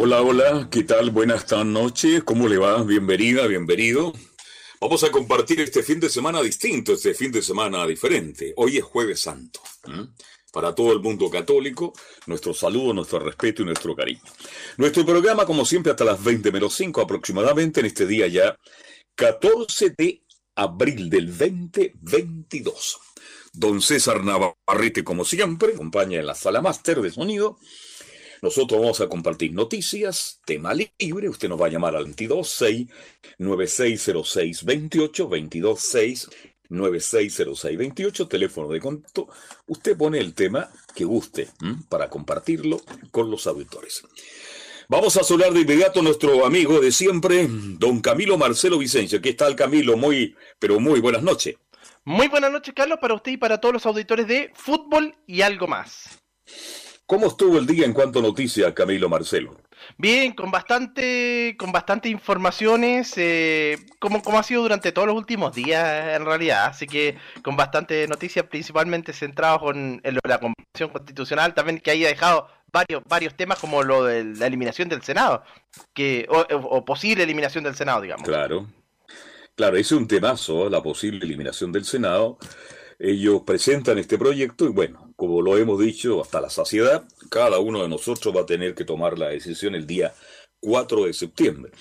Hola, hola, ¿qué tal? Buenas noches, ¿cómo le va? Bienvenida, bienvenido. Vamos a compartir este fin de semana distinto, este fin de semana diferente. Hoy es jueves santo. Para todo el mundo católico, nuestro saludo, nuestro respeto y nuestro cariño. Nuestro programa, como siempre, hasta las 20 menos 5 aproximadamente, en este día ya 14 de abril del 2022. Don César Navarrete, como siempre, acompaña en la sala máster de sonido nosotros vamos a compartir noticias, tema libre. Usted nos va a llamar al 226 9606 28 226 9606 28, teléfono de contacto. Usted pone el tema que guste para compartirlo con los auditores. Vamos a saludar de inmediato a nuestro amigo de siempre, don Camilo Marcelo Vicencio. ¿Qué tal, Camilo? Muy, pero muy buenas noches. Muy buenas noches, Carlos, para usted y para todos los auditores de Fútbol y algo más. ¿Cómo estuvo el día en cuanto a noticias, Camilo Marcelo? Bien, con bastante, con bastante informaciones, eh, como, como ha sido durante todos los últimos días en realidad, así que con bastante noticias, principalmente centrados en, la Convención Constitucional, también que haya dejado varios, varios temas como lo de la eliminación del Senado, que, o, posible eliminación del Senado, digamos. Claro, claro, ese es un temazo, la posible eliminación del Senado. Ellos presentan este proyecto y bueno, como lo hemos dicho hasta la saciedad, cada uno de nosotros va a tener que tomar la decisión el día 4 de septiembre.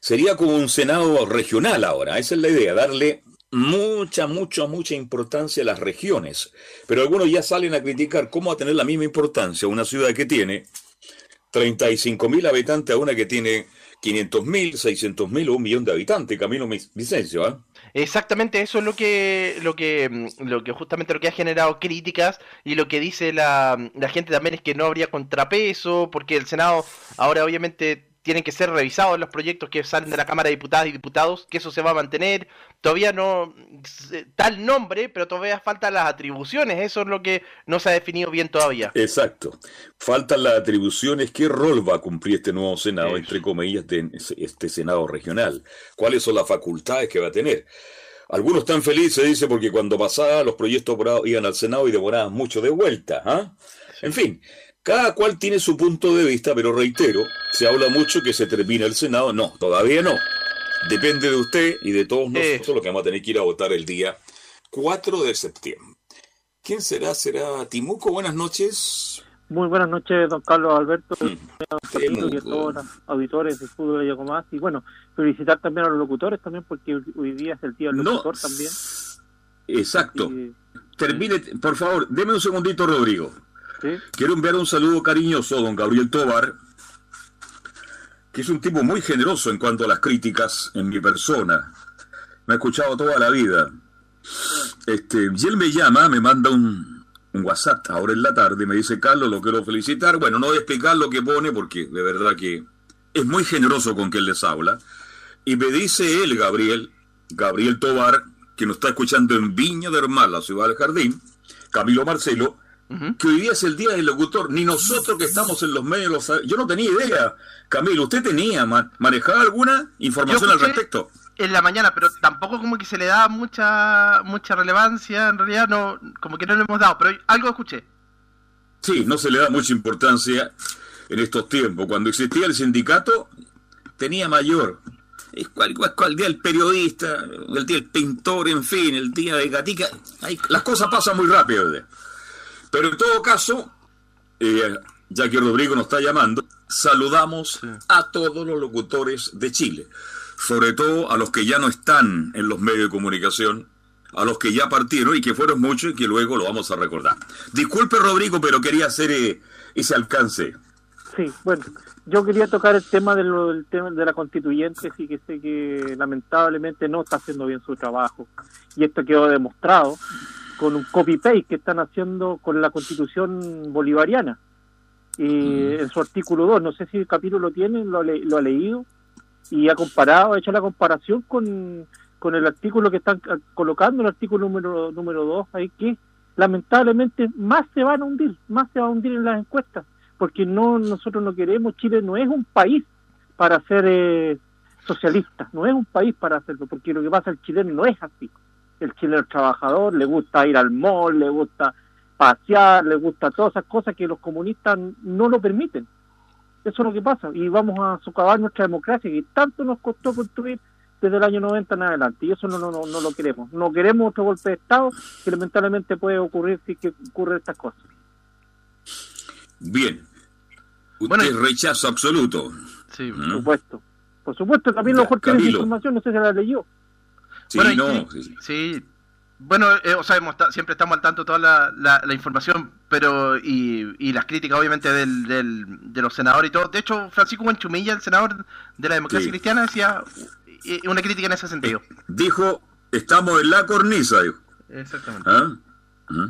Sería como un Senado regional ahora, esa es la idea, darle mucha, mucha, mucha importancia a las regiones. Pero algunos ya salen a criticar cómo va a tener la misma importancia una ciudad que tiene 35 mil habitantes a una que tiene 500 mil, 600 mil o un millón de habitantes, Camilo Vicencio. ¿ah? Exactamente, eso es lo que, lo que, mm, lo que justamente lo que ha generado críticas y lo que dice la, la gente también es que no habría contrapeso, porque el Senado ahora obviamente tienen que ser revisados los proyectos que salen de la Cámara de Diputadas y Diputados, que eso se va a mantener. Todavía no tal nombre, pero todavía faltan las atribuciones. Eso es lo que no se ha definido bien todavía. Exacto. Faltan las atribuciones. ¿Qué rol va a cumplir este nuevo Senado, entre comillas, de este Senado regional? ¿Cuáles son las facultades que va a tener? Algunos están felices, dice, porque cuando pasaba los proyectos iban al Senado y demoraban mucho de vuelta. ¿ah? En fin, cada cual tiene su punto de vista, pero reitero, se habla mucho que se termina el Senado. No, todavía no. Depende de usted y de todos nosotros lo que vamos a tener que ir a votar el día 4 de septiembre. ¿Quién será? ¿Será Timuco? Buenas noches. Muy buenas noches, don Carlos Alberto, mm. y a todos los auditores de Fútbol y algo más. Y bueno, felicitar también a los locutores también, porque hoy día es el día del locutor también. Exacto. Termine, por favor, deme un segundito, Rodrigo. Quiero enviar un saludo cariñoso a don Gabriel Tobar, que es un tipo muy generoso en cuanto a las críticas en mi persona. Me ha escuchado toda la vida. Este, y él me llama, me manda un, WhatsApp ahora en la tarde, me dice, Carlos, lo quiero felicitar. Bueno, no voy a explicar lo que pone porque de verdad que es muy generoso con él les habla. Y me dice él, Gabriel, Gabriel Tobar, que nos está escuchando en Viña del Mar, la ciudad del Jardín, Camilo Marcelo, que hoy día es el día del locutor, ni nosotros que estamos en los medios, yo no tenía idea. Camilo, ¿usted tenía, manejaba alguna información al respecto? En la mañana, pero tampoco como que se le da mucha mucha relevancia, en realidad no, como que no le hemos dado, pero algo escuché. Sí, no se le da mucha importancia en estos tiempos. Cuando existía el sindicato, tenía mayor. Es cual, cual, día del periodista, el día del pintor, en fin, el día de Gatica. las cosas pasan muy rápido. Pero en todo caso, eh, ya que Rodrigo nos está llamando, saludamos a todos los locutores de Chile, sobre todo a los que ya no están en los medios de comunicación, a los que ya partieron y que fueron muchos y que luego lo vamos a recordar. Disculpe Rodrigo, pero quería hacer eh, ese alcance. Sí, bueno, yo quería tocar el tema, del tema de la constituyente, sí que sé que lamentablemente no está haciendo bien su trabajo y esto quedó demostrado con un copy-paste que están haciendo con la constitución bolivariana. eh, en su artículo 2. No sé si el capítulo lo tiene, lo, lo ha leído y ha comparado, ha hecho la comparación con, con el artículo que están colocando, el artículo número número 2, ahí que lamentablemente más se van a hundir, más se va a hundir en las encuestas, porque no nosotros no queremos, Chile no es un país para ser eh, socialista, no es un país para hacerlo, porque lo que pasa el chileno no es así. El chileno trabajador le gusta ir al mall, le gusta pasear, le gusta todas esas cosas que los comunistas no lo permiten. Eso es lo que pasa. Y vamos a socavar nuestra democracia que tanto nos costó construir desde el año 90 en adelante. Y eso no, no, no, lo queremos. No queremos otro golpe de Estado que lamentablemente puede ocurrir si que ocurren estas cosas. Bien. Usted bueno, rechazo absoluto. Sí, por supuesto. Por supuesto, también lo mejor tiene información, no sé si la leyó. Sí, no, sí, bueno, eh, o sea, siempre estamos al tanto de toda la, la, información, pero y, y, las críticas obviamente del, del, de los senadores y todo. De hecho, Francisco Buenchumilla, el senador de la democracia cristiana, decía una crítica en ese sentido. Eh, dijo, estamos en la cornisa, dijo. Exactamente. ¿Ah? ¿Ah?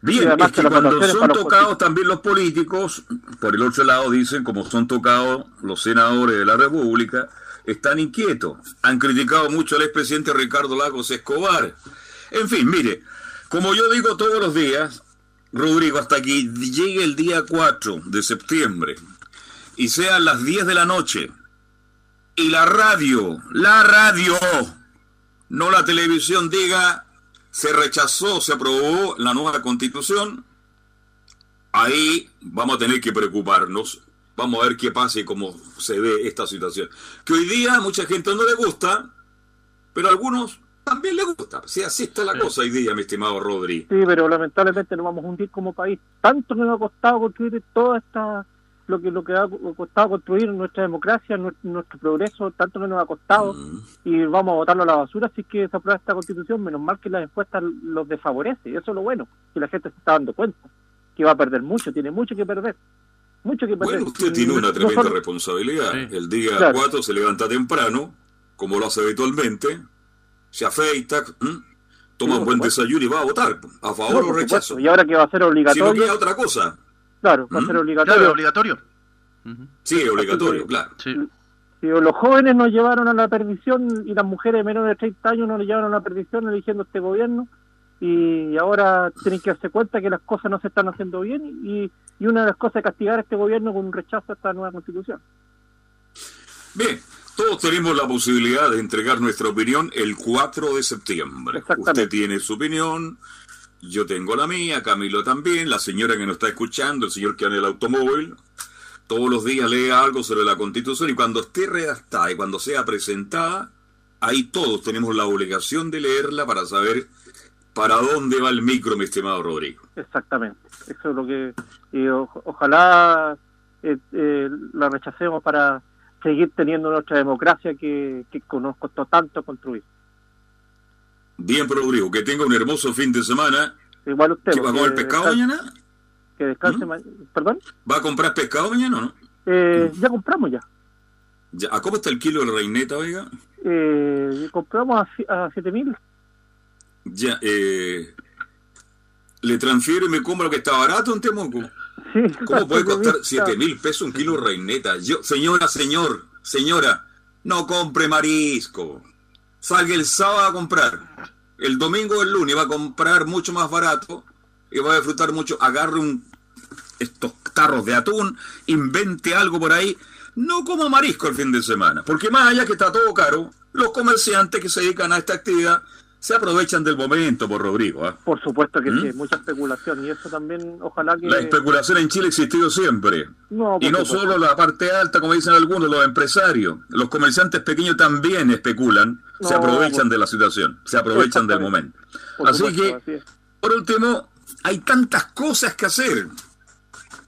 Bien, es que cuando son tocados también los políticos, por el otro lado dicen, como son tocados los senadores de la República, están inquietos. Han criticado mucho al expresidente Ricardo Lagos Escobar. En fin, mire, como yo digo todos los días, Rodrigo, hasta que llegue el día 4 de septiembre y sean las 10 de la noche y la radio, la radio, no la televisión diga se rechazó, se aprobó la nueva constitución, ahí vamos a tener que preocuparnos. Vamos a ver qué pasa y cómo se ve esta situación. Que hoy día a mucha gente no le gusta, pero a algunos también le gusta. Si así está la cosa hoy día, mi estimado Rodri. Sí, pero lamentablemente nos vamos a hundir como país. Tanto nos ha costado construir toda esta lo que lo que ha costado construir nuestra democracia, nuestro, progreso, tanto nos ha costado, mm. y vamos a votarlo a la basura si es que se aprueba esta constitución, menos mal que las encuestas los desfavorece, y eso es lo bueno, que la gente se está dando cuenta, que va a perder mucho, tiene mucho que perder. Mucho que perder. Bueno, usted tiene una tremenda responsabilidad. El día 4 se levanta temprano, como lo hace habitualmente, se afeita, toma un buen desayuno y va a votar, a favor o rechazo. Y ahora que va a ser obligatorio. Si no otra cosa. Claro, va a ser obligatorio. obligatorio. Sí, obligatorio, claro. Sí. los jóvenes nos llevaron a la perdición y las mujeres de menos de 30 años nos llevaron a la perdición eligiendo este gobierno y ahora tienen que darse cuenta que las cosas no se están haciendo bien y, y una de las cosas es castigar a este gobierno con un rechazo a esta nueva constitución. Bien, todos tenemos la posibilidad de entregar nuestra opinión el 4 de septiembre. Usted tiene su opinión, yo tengo la mía, Camilo también, la señora que nos está escuchando, el señor que anda en el automóvil, todos los días lee algo sobre la constitución y cuando esté redactada y cuando sea presentada, ahí todos tenemos la obligación de leerla para saber para dónde va el micro, mi estimado Rodrigo. Exactamente, eso es lo que ojalá eh, eh, la rechacemos para seguir teniendo nuestra democracia que, que nos costó tanto construir. Bien, Rodrigo, que tenga un hermoso fin de semana. Igual usted. ¿Va a comer pescado mañana? Que descanse ¿Mm? ¿Perdón? ¿Va a comprar pescado mañana o no? Eh, ¿Mm? Ya compramos ya. ya. ¿A cómo está el kilo de reineta, oiga? Eh, compramos a, a 7000. Ya, eh. ¿Le transfiero y me compro lo que está barato en Temuco? Sí, ¿Cómo puede costar 7 mil pesos un kilo de reineta? Yo, señora, señor, señora, no compre marisco. Salga el sábado a comprar, el domingo o el lunes va a comprar mucho más barato y va a disfrutar mucho, agarre un, estos tarros de atún, invente algo por ahí, no como marisco el fin de semana, porque más allá que está todo caro, los comerciantes que se dedican a esta actividad se aprovechan del momento, por Rodrigo. ¿ah? Por supuesto que ¿Mm? sí, mucha especulación y eso también, ojalá que... La especulación en Chile ha existido siempre. y no solo la parte alta, como dicen algunos, los empresarios. Los comerciantes pequeños también especulan, se aprovechan de la situación, se aprovechan del momento. así que, por último, hay tantas cosas que hacer.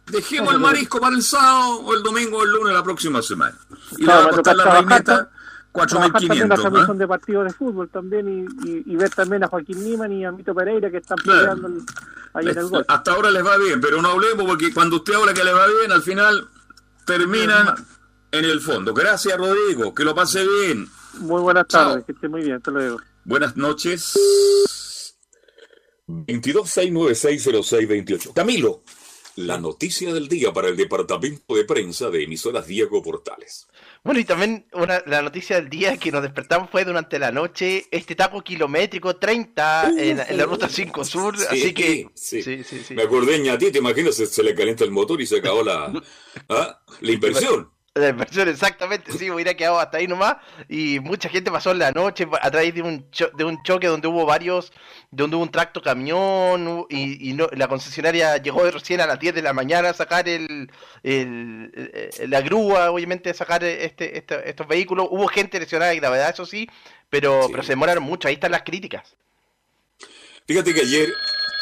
Dejemos el marisco para el sábado o el domingo o el lunes la próxima semana. Y la va a la reineta 4.500. la comisión de partidos de fútbol también y, ver también a Joaquín Niman y a Mito Pereira que están peleando ahí en el gol. Hasta ahora les va bien, pero no hablemos porque cuando usted habla que le va bien, al final terminan en el fondo. Gracias, Rodrigo. Que lo pase bien. Muy buenas tardes. Que esté muy bien. Hasta luego. Buenas noches. 2269600628. Camilo, la noticia del día para el departamento de prensa de emisoras Diego Portales. Bueno, y también una, la noticia del día que nos despertamos fue durante la noche este taco kilométrico 30 en, la ruta 5 Sur, así que... Sí. Sí, sí, Me acordé, ti, te imaginas, se, le calienta el motor y se acabó la, ¿ah? la inversión. La inversión, exactamente, sí, hubiera quedado hasta ahí nomás. Y mucha gente pasó en la noche a través de un, de un choque donde hubo varios, donde hubo un tracto camión y, no, la concesionaria llegó recién a las 10 de la mañana a sacar el, la grúa, obviamente, a sacar este, este, estos vehículos. Hubo gente lesionada de gravedad, eso sí, pero, pero se demoraron mucho. Ahí están las críticas. Fíjate que ayer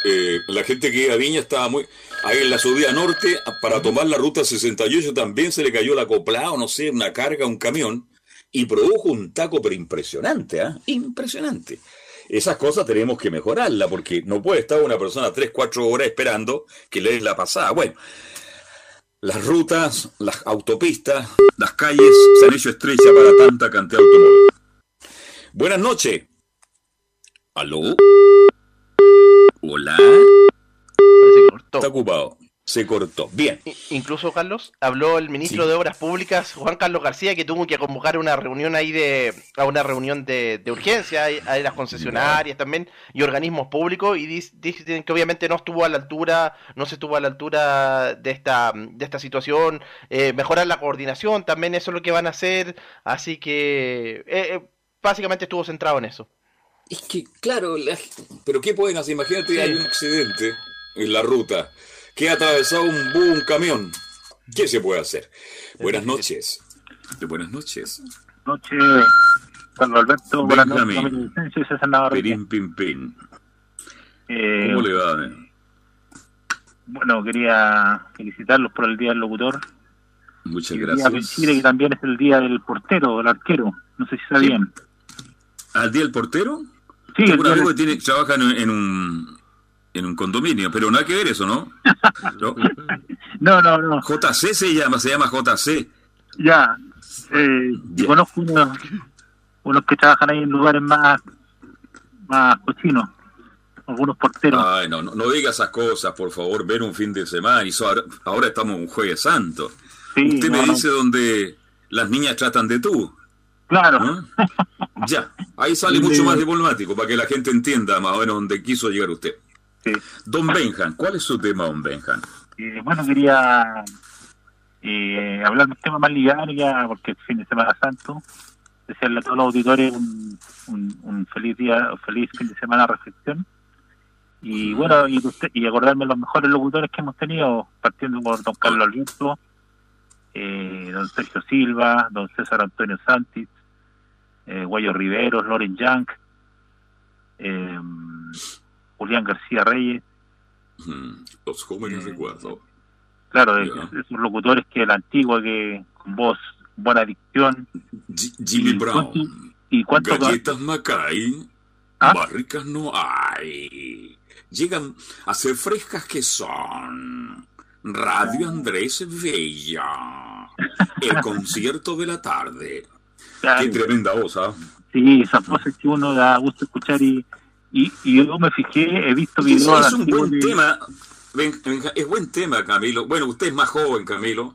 eh, la gente que iba a Viña estaba muy... Ahí en la subida norte, para tomar la ruta 68 también se le cayó la copla o no sé, una carga, un camión, y produjo un taco pero impresionante, ¿ah? Impresionante. Esas cosas tenemos que mejorarla, porque no puede estar una persona 3, 4 horas esperando que le den la pasada. Bueno, las rutas, las autopistas, las calles se han hecho estrechas para tanta cantidad de automóviles. Buenas noches. ¿Aló? Hola. Está ocupado. Se cortó. Bien. Incluso, Carlos, habló el ministro de Obras Públicas, Juan Carlos García, que tuvo que convocar una reunión ahí de, a una reunión de, urgencia, a las concesionarias también, y organismos públicos, y dicen que obviamente no estuvo a la altura, no se estuvo a la altura de esta, de esta situación, eh, mejorar la coordinación, también eso es lo que van a hacer, así que eh, eh, básicamente estuvo centrado en eso. Es que, claro, pero ¿qué pueden hacer? Imagínate, hay un accidente en la ruta, que ha atravesado un, un camión. ¿Qué se puede hacer? Buenas noches. Buenas noches. Noches, Carlos Alberto. Buenas noches, Pirín, pin, pin. Eh, ¿Cómo le va? Bueno, quería felicitarlos por el Día del Locutor. Muchas gracias. Chile que también es el Día del Portero, del Arquero. No sé si sabían. ¿Al Día del Portero? Sí, un amigo que tiene, trabaja en, un, en un condominio, pero nada que ver eso, ¿no? ¿no? No, no, JC se llama, se llama JC. Ya, eh, conozco unos, unos que trabajan ahí en lugares más, más cochinos, algunos porteros. Ay, no, no, no diga esas cosas, por favor, ver un fin de semana, y ahora, estamos en un jueves santo. Usted me dice donde las niñas tratan de tú. Claro. Ya, ahí sale mucho más diplomático para que la gente entienda más o menos dónde quiso llegar usted. Don Benjan, ¿cuál es su tema, don Benjan? Eh, bueno, quería eh, hablar de un tema más ligado ya, porque es fin de Semana Santo. Desearle a todos los auditores un, un, feliz día, feliz fin de semana de reflexión. Y bueno, y, usted, y acordarme los mejores locutores que hemos tenido, partiendo por don Carlos Alberto, eh, don Sergio Silva, don César Antonio Santis, eh, Guayo Riveros, Loren Young, eh, Julián García Reyes. los jóvenes eh, recuerdo. Claro, esos locutores que la antigua, que con voz, buena dicción. Jimmy Brown. ¿Y cuánto Galletas Macay. ¿Ah? Barricas no hay. Llegan a ser frescas que son. Radio Andrés Bella. El concierto de la tarde. Qué tremenda voz, ¿ah? Sí, esas voces que uno da gusto escuchar y, y, yo me fijé, he visto videos. Es, un buen tema, es buen tema, Camilo. Bueno, usted es más joven, Camilo.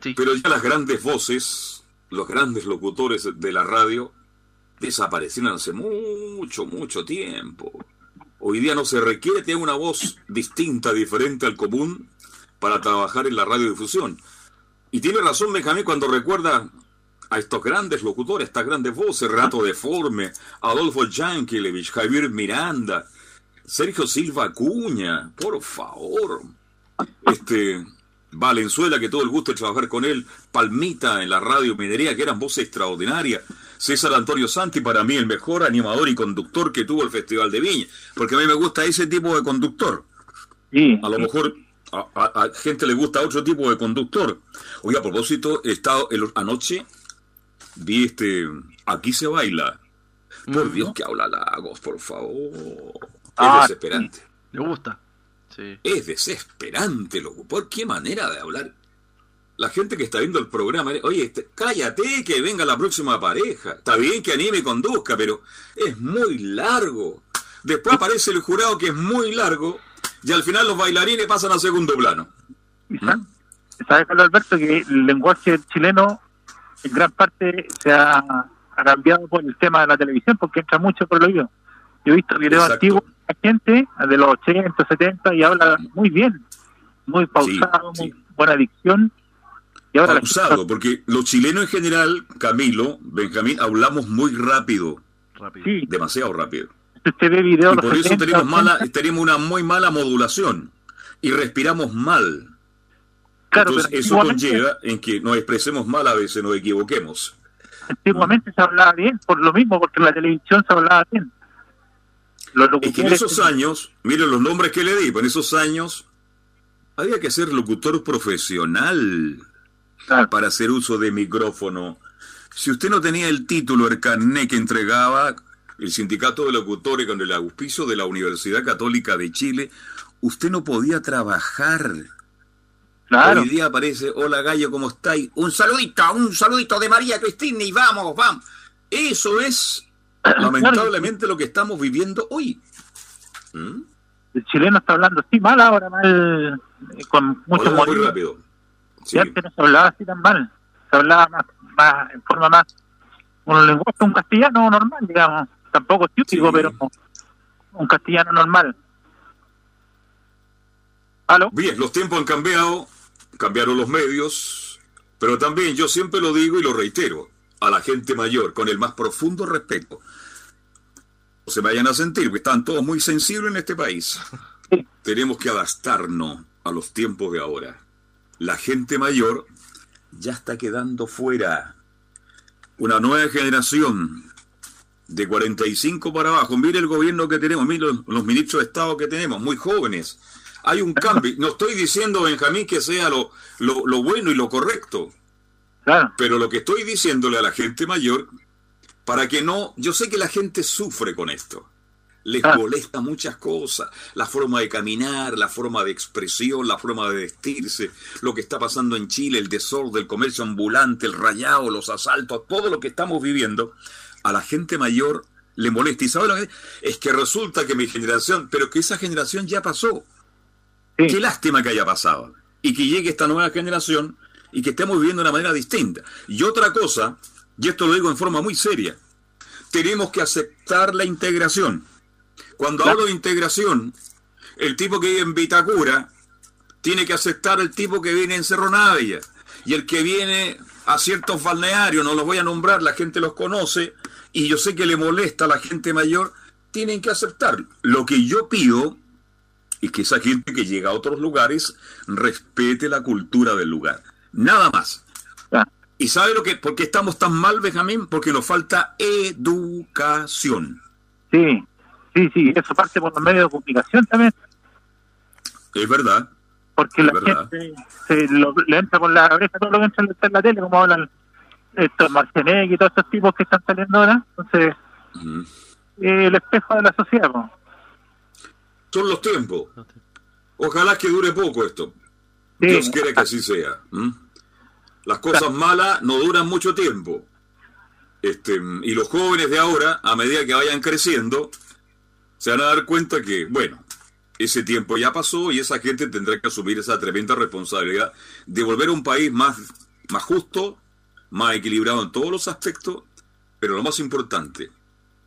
Sí. Pero ya las grandes voces, los grandes locutores de la radio, desaparecieron hace mucho, mucho tiempo. Hoy día no se requiere tener una voz distinta, diferente al común para trabajar en la radiodifusión. Y tiene razón Benjamín cuando recuerda a estos grandes locutores, estas grandes voces, Rato Deforme, Adolfo Yankelevich, Javier Miranda, Sergio Silva Acuña, por favor. Este Valenzuela, que todo el gusto de trabajar con él, Palmita en la radio Minería, que eran voces extraordinarias. César Antonio Santi, para mí el mejor animador y conductor que tuvo el Festival de Viña, porque a mí me gusta ese tipo de conductor. A lo mejor a, gente le gusta otro tipo de conductor. Oiga, a propósito, he estado el, anoche vi este, aquí se baila. Por Dios que habla Lagos, por favor. Ah, es desesperante. Le gusta. Sí. Es desesperante, loco. ¿Por qué manera de hablar? La gente que está viendo el programa, oye, este, cállate que venga la próxima pareja. Está bien que anime y conduzca, pero es muy largo. Después aparece el jurado que es muy largo y al final los bailarines pasan a segundo plano. ¿Mm? ¿Sabes, Carlos Alberto, que el lenguaje chileno en gran parte se ha, cambiado por el tema de la televisión, porque entra mucho por el oído. Yo he visto videos antiguos de la gente de los 80, 70 y habla muy bien, muy pausado, muy buena dicción. Y ahora pausado, porque los chilenos en general, Camilo, Benjamín, hablamos muy rápido. rápido. Demasiado rápido. Usted ve videos y por eso tenemos, mala, tenemos una muy mala modulación y respiramos mal. Claro, Entonces, eso conlleva en que nos expresemos mal a veces, nos equivoquemos. Antiguamente se hablaba bien, por lo mismo, porque en la televisión se hablaba bien. Es que en esos años, miren los nombres que le di, pues en esos años había que ser locutor profesional para hacer uso de micrófono. Si usted no tenía el título, el carné que entregaba el sindicato de locutores con el auspicio de la Universidad Católica de Chile, usted no podía trabajar. Hoy día aparece, hola gallo, ¿cómo estáis? Un saludito, un saludito de María Cristina y vamos, vamos. Eso es lamentablemente lo que estamos viviendo hoy. ¿Mm? El chileno está hablando así mal ahora, mal, eh, con mucho Muy rápido. Sí. antes no se hablaba así tan mal, se hablaba más, más en forma más, un lenguaje, un castellano normal, digamos, tampoco es típico, pero un castellano normal. Bien, los tiempos han cambiado, cambiaron los medios, pero también yo siempre lo digo y lo reitero, a la gente mayor, con el más profundo respeto. No se vayan a sentir, que están todos muy sensibles en este país. Tenemos que adaptarnos a los tiempos de ahora. La gente mayor ya está quedando fuera. Una nueva generación de 45 para abajo. Mire el gobierno que tenemos, mire los, los ministros de Estado que tenemos, muy jóvenes hay un cambio. No estoy diciendo, Benjamín, que sea lo, lo, bueno y lo correcto. Pero lo que estoy diciéndole a la gente mayor, para que no, yo sé que la gente sufre con esto. Les molesta muchas cosas, la forma de caminar, la forma de expresión, la forma de vestirse, lo que está pasando en Chile, el desorden, el comercio ambulante, el rayado, los asaltos, todo lo que estamos viviendo, a la gente mayor le molesta. ¿Y sabe lo que es? que resulta que mi generación, pero que esa generación ya pasó. Qué lástima que haya pasado. Y que llegue esta nueva generación y que estemos viviendo de una manera distinta. Y otra cosa, y esto lo digo en forma muy seria, tenemos que aceptar la integración. Cuando hablo de integración, el tipo que vive en Vitacura tiene que aceptar el tipo que viene en Cerro Navia. Y el que viene a ciertos balnearios, no los voy a nombrar, la gente los conoce, y yo sé que le molesta a la gente mayor, tienen que aceptar. Lo que yo pido y que esa gente que llega a otros lugares respete la cultura del lugar. Nada más. Ah. ¿Y sabe lo que, por qué estamos tan mal, Benjamín? Porque nos falta educación. Sí, sí, sí, eso parte por los medios de comunicación también. Es verdad. Porque la gente se le entra por la oreja todo lo que entra en la tele, como hablan estos Marcenegui y todos estos tipos que están saliendo ahora. Entonces, el espejo de la sociedad. Son los tiempos. Ojalá que dure poco esto. Dios quiere que así sea. Las cosas malas no duran mucho tiempo. Este, y los jóvenes de ahora, a medida que vayan creciendo, se van a dar cuenta que, bueno, ese tiempo ya pasó y esa gente tendrá que asumir esa tremenda responsabilidad de volver a un país más, más justo, más equilibrado en todos los aspectos, pero lo más importante,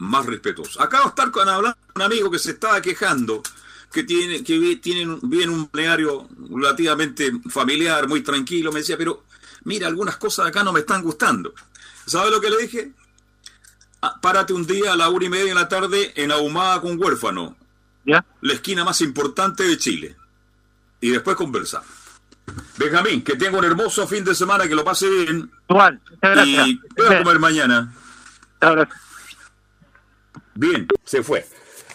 más respetuoso. Acabo de estar con hablando un amigo que se estaba quejando que tiene que tienen bien un plenario relativamente familiar, muy tranquilo, me decía, pero mira, algunas cosas acá no me están gustando. ¿Sabe lo que le dije? Ah, párate un día a la una y media de la tarde en Ahumada con Huérfano, ¿Ya? la esquina más importante de Chile. Y después conversar. Benjamín, que tenga un hermoso fin de semana, que lo pase bien. Igual, muchas gracias. Y voy a comer mañana. Gracias. Bien, se fue.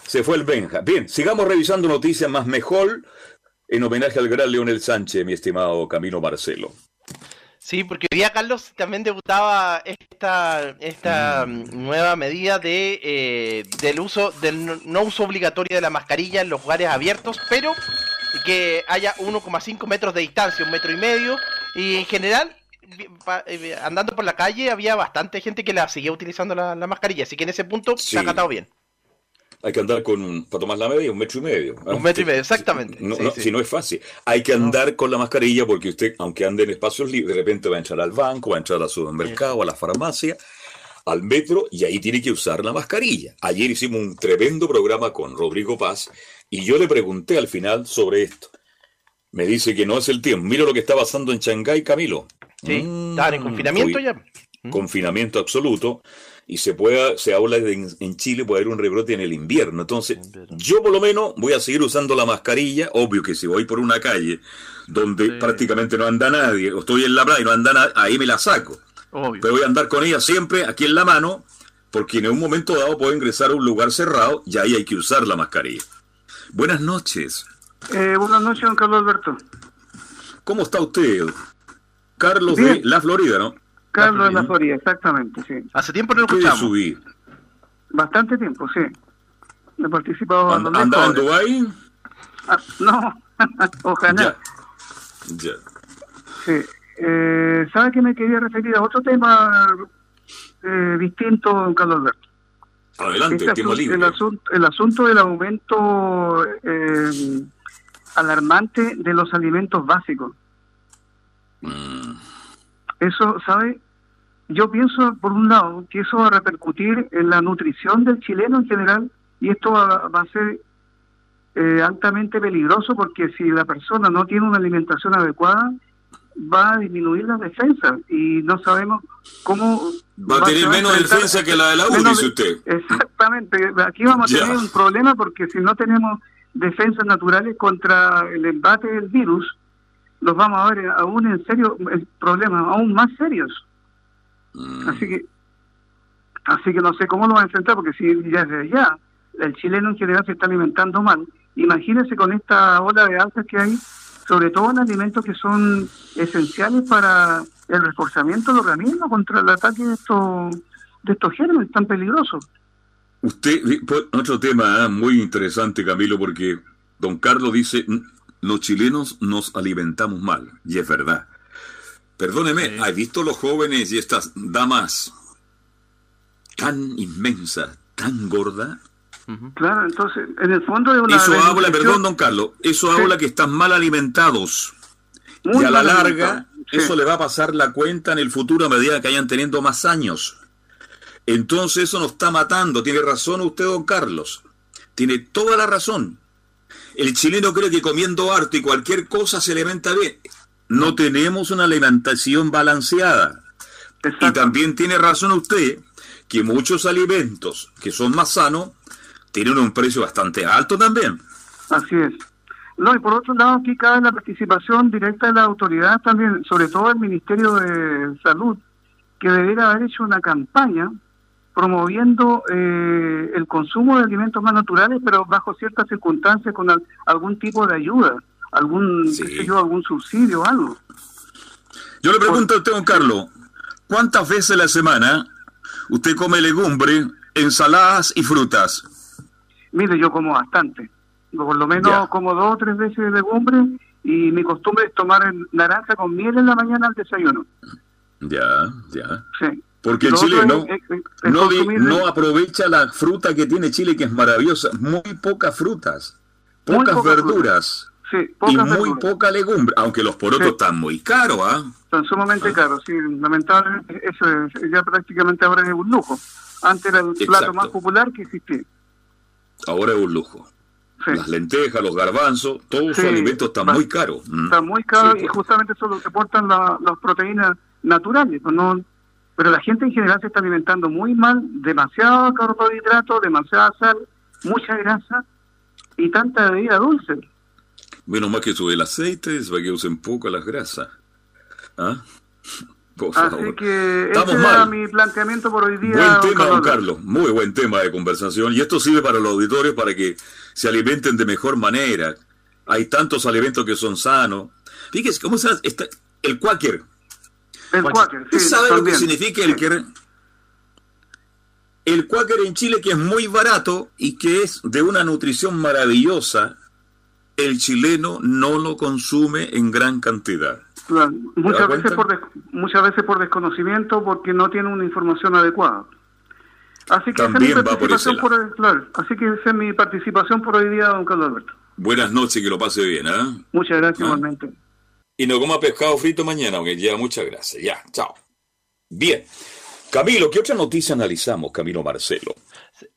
Se fue el Benja. Bien, sigamos revisando noticias más mejor en homenaje al gran Leonel Sánchez, mi estimado Camino Marcelo. Sí, porque hoy día Carlos también debutaba esta, esta mm. nueva medida de eh, del uso del no uso obligatorio de la mascarilla en los lugares abiertos, pero que haya 1,5 metros de distancia, un metro y medio, y en general andando por la calle había bastante gente que la seguía utilizando la, mascarilla, así que en ese punto se ha acatado bien. hay que andar con, para tomar la media, un metro y medio. ¿ah? Un metro y medio, exactamente. Si no es fácil. Hay que andar con la mascarilla porque usted, aunque ande en espacios libres, de repente va a entrar al banco, va a entrar al supermercado, a la farmacia, al metro, y ahí tiene que usar la mascarilla. Ayer hicimos un tremendo programa con Rodrigo Paz y yo le pregunté al final sobre esto. Me dice que no es el tiempo. Mira lo que está pasando en Shanghái, Camilo. Sí, mm, en confinamiento ya. Confinamiento absoluto y se pueda, se habla de en, Chile puede haber un rebrote en el invierno. Entonces, yo por lo menos voy a seguir usando la mascarilla. Obvio que si voy por una calle donde prácticamente no anda nadie, o estoy en la playa y no anda nadie, ahí me la saco. Pero voy a andar con ella siempre aquí en la mano, porque en un momento dado puedo ingresar a un lugar cerrado y ahí hay que usar la mascarilla. Buenas noches. Eh, buenas noches, don Carlos Alberto. ¿Cómo está usted? Carlos de La Florida, ¿no? Carlos de la Florida, exactamente, sí. ¿Hace tiempo no lo escuchamos? subir? Bastante tiempo, sí. He participado en ¿Andaba en Dubái? Ah, no, ojalá. Ya. Sí. Eh, ¿Sabe que me quería referir a otro tema eh, distinto, don Carlos Alberto? Adelante, este libre. El, asunto, el asunto del aumento eh, alarmante de los alimentos básicos. Mm. Eso, ¿sabe? Yo pienso, por un lado, que eso va a repercutir en la nutrición del chileno en general y esto va, a ser eh, altamente peligroso porque si la persona no tiene una alimentación adecuada, va a disminuir las defensas y no sabemos cómo... Va a tener menos defensa que la de la U, dice usted. Exactamente. Aquí vamos a tener un problema porque si no tenemos defensas naturales contra el embate del virus, los vamos a ver aún en serio problemas aún más serios. Mm. Así que así que no sé cómo lo va a enfrentar porque si ya desde ya el chileno en general se está alimentando mal, imagínense con esta ola de alzas que hay, sobre todo en alimentos que son esenciales para el reforzamiento del organismo contra el ataque de estos de estos gérmenes tan peligrosos. Usted, otro tema ¿eh? muy interesante, Camilo, porque don Carlos dice, los chilenos nos alimentamos mal, y es verdad. Perdóneme, ¿has visto los jóvenes y estas damas tan inmensas, tan gordas? Claro, entonces, en el fondo de una... Eso habla, perdón, don Carlos, eso habla que están mal alimentados. y a la larga, eso le va a pasar la cuenta en el futuro a medida que hayan teniendo más años. Entonces eso nos está matando. Tiene razón usted, don Carlos. Tiene toda la razón. El chileno cree que comiendo harto y cualquier cosa se alimenta bien. No tenemos una alimentación balanceada. Y también tiene razón usted que muchos alimentos que son más sanos tienen un precio bastante alto también. Así es. No, y por otro lado, aquí cabe la participación directa de la autoridad también, sobre todo el Ministerio de Salud, que debería haber hecho una campaña promoviendo eh, el consumo de alimentos más naturales, pero bajo ciertas circunstancias con algún tipo de ayuda, algún, algún subsidio, algo. Yo le pregunto a usted, don Carlos, ¿cuántas veces a la semana usted come legumbre, ensaladas y frutas? Mire, yo como bastante. Por lo menos como dos o tres veces de legumbre y mi costumbre es tomar naranja con miel en la mañana al desayuno. Ya, ya. Sí. Porque el chileno no, no aprovecha la fruta que tiene Chile, que es maravillosa. Muy pocas frutas, pocas verduras. y muy poca legumbre, aunque los porotos están muy caros, ¿ah? Están sumamente caros, sí. Lamentablemente, eso ya prácticamente ahora es un lujo. Antes era el plato más popular que existía. Ahora es un lujo. Las lentejas, los garbanzos, todos los alimentos están muy caros. Mm. Están muy caros y justamente eso lo que aportan las proteínas naturales, pues no pero la gente en general se está alimentando muy mal, demasiado carbohidrato, demasiada sal, mucha grasa y tanta bebida dulce. Menos más que sube el aceite, es para que usen poco las grasas. ¿Ah? Así que ese era mi planteamiento por hoy día. Buen tema, don Carlos. Muy buen tema de conversación. Y esto sirve para los auditores para que se alimenten de mejor manera. Hay tantos alimentos que son sanos. Fíjese, ¿cómo se está el cuáquer? El sí, ¿Sabe lo que significa el que el cuáquer en Chile que es muy barato y que es de una nutrición maravillosa, el chileno no lo consume en gran cantidad. muchas veces por muchas veces por desconocimiento porque no tiene una información adecuada. Así que También esa es mi por participación por, claro, así que esa es mi participación por hoy día, don Carlos Alberto. Buenas noches, que lo pase bien, ¿ah? Muchas gracias Ah. igualmente. Y no coma pescado frito mañana, aunque ya, muchas gracias. Ya, chao. Bien. Camilo, ¿qué otra noticia analizamos, Camilo Marcelo?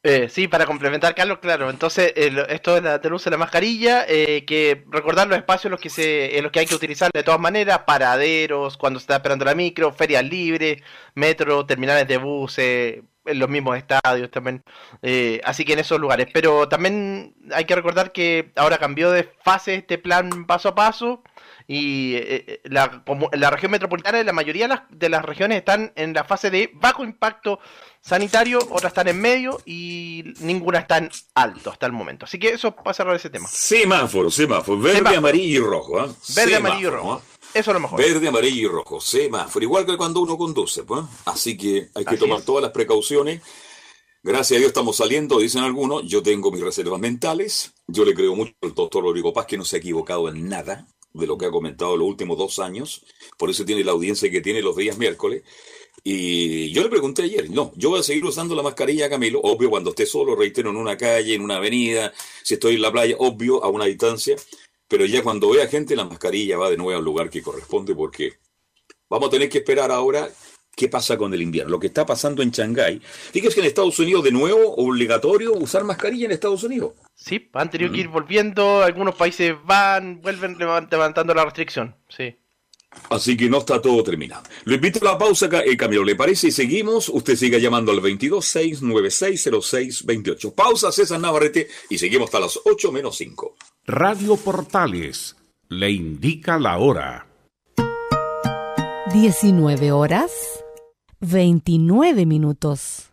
Eh, sí, para complementar, Carlos, claro. Entonces, eh, esto de la, del de la mascarilla, eh, que recordar los espacios los que se, en los que hay que utilizar de todas maneras, paraderos, cuando se está esperando la micro, ferias libres, metro, terminales de buses, en los mismos estadios también. Eh, así que en esos lugares. Pero también hay que recordar que ahora cambió de fase este plan paso a paso. Y eh, eh, la, como- la región metropolitana, la mayoría de las, de las regiones están en la fase de bajo impacto sanitario, otras están en medio y ninguna está en alto hasta el momento. Así que eso para cerrar ese tema. Semáforo, semáforo. Verde, Semáforo. amarillo y rojo, ¿ah? Verde, Semáforo, amarillo y ¿ah? rojo. Eso es lo mejor. Verde, amarillo y rojo, semáforo, igual que cuando uno conduce, pues. Así que hay que Así tomar es. todas las precauciones. Gracias a Dios estamos saliendo, dicen algunos. Yo tengo mis reservas mentales. Yo le creo mucho al doctor Rodrigo Paz que no se ha equivocado en nada de lo que ha comentado los últimos dos años. Por eso tiene la audiencia que tiene los días miércoles. Y yo le pregunté ayer, no, yo voy a seguir usando la mascarilla, Camilo, obvio cuando esté solo, reitero, en una calle, en una avenida, si estoy en la playa, obvio, a una distancia, pero ya cuando vea gente, la mascarilla va de nuevo al lugar que corresponde porque vamos a tener que esperar ahora qué pasa con el invierno, lo que está pasando en Shanghái. Fíjese que en Estados Unidos, de nuevo, obligatorio usar mascarilla en Estados Unidos. Sí, han tenido que ir volviendo, algunos países van, vuelven levan- levantando la restricción. Sí. Así que no está todo terminado. Lo invito a la pausa, eh, Camilo, ¿le parece? Y seguimos. Usted siga llamando al 226960628. Pausa, César Navarrete, y seguimos hasta las 8 menos 5. Radio Portales le indica la hora. 19 horas 29 minutos.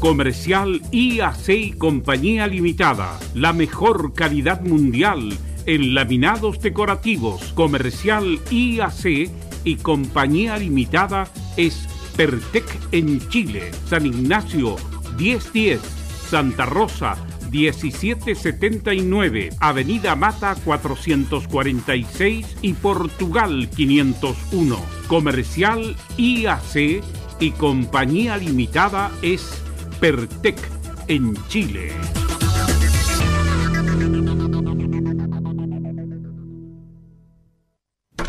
Comercial IAC y Compañía Limitada. La mejor calidad mundial en laminados decorativos. Comercial IAC y Compañía Limitada es Pertec en Chile. San Ignacio 1010. Santa Rosa 1779, Avenida Mata 446 y Portugal 501. Comercial IAC y Compañía Limitada es Pertec en Chile.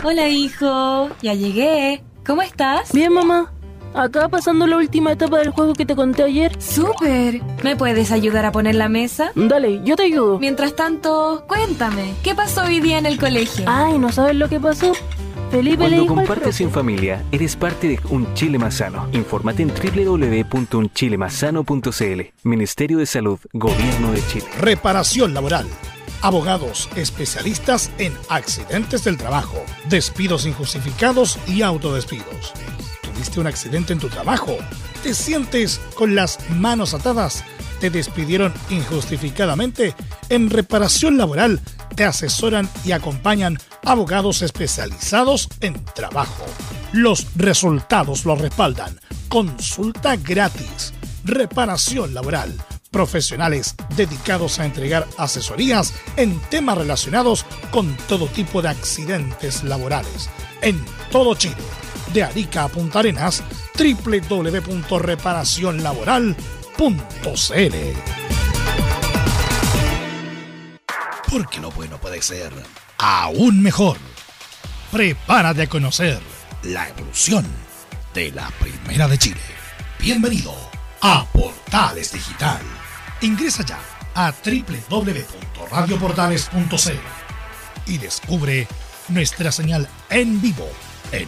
Hola hijo, ya llegué. ¿Cómo estás? Bien, mamá. Acá pasando la última etapa del juego que te conté ayer. Súper. ¿Me puedes ayudar a poner la mesa? Dale, yo te ayudo. Mientras tanto, cuéntame, ¿qué pasó hoy día en el colegio? Ay, ¿no sabes lo que pasó? Felipe le Cuando compartes en familia, eres parte de Un Chile Más Sano. Infórmate en www.unchilemasano.cl. Ministerio de Salud, Gobierno de Chile. Reparación laboral. Abogados especialistas en accidentes del trabajo, despidos injustificados y autodespidos. ¿Tuviste un accidente en tu trabajo? ¿Te sientes con las manos atadas? ¿Te despidieron injustificadamente? En reparación laboral te asesoran y acompañan abogados especializados en trabajo. Los resultados lo respaldan. Consulta gratis. Reparación laboral profesionales dedicados a entregar asesorías en temas relacionados con todo tipo de accidentes laborales en todo Chile. De Arica a Punta Arenas, www.reparacionlaboral.cl. Porque lo bueno puede ser aún mejor. Prepárate a conocer la evolución de la Primera de Chile. Bienvenido a Portales Digital. Ingresa ya a www.radioportales.cl y descubre nuestra señal en vivo en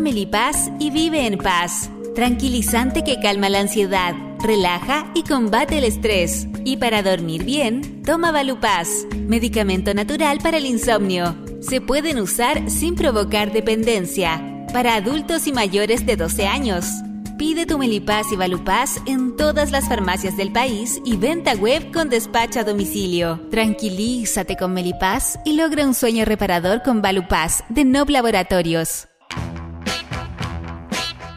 Melipaz y vive en paz. Tranquilizante que calma la ansiedad, relaja y combate el estrés. Y para dormir bien, toma Valupaz, medicamento natural para el insomnio. Se pueden usar sin provocar dependencia. Para adultos y mayores de 12 años. Pide tu Melipaz y Valupaz en todas las farmacias del país y venta web con despacho a domicilio. Tranquilízate con Melipaz y logra un sueño reparador con Valupaz de Nob Laboratorios.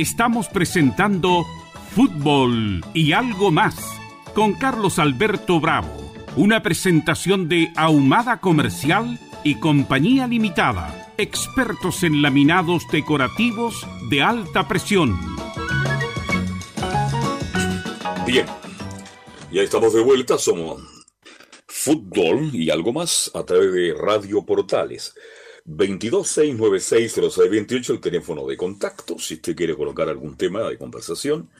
Estamos presentando Fútbol y algo más con Carlos Alberto Bravo, una presentación de Ahumada Comercial y Compañía Limitada, expertos en laminados decorativos de alta presión. Bien, ya estamos de vuelta, somos Fútbol y algo más a través de Radio Portales. 226960628, el teléfono de contacto, si usted quiere colocar algún tema de conversación,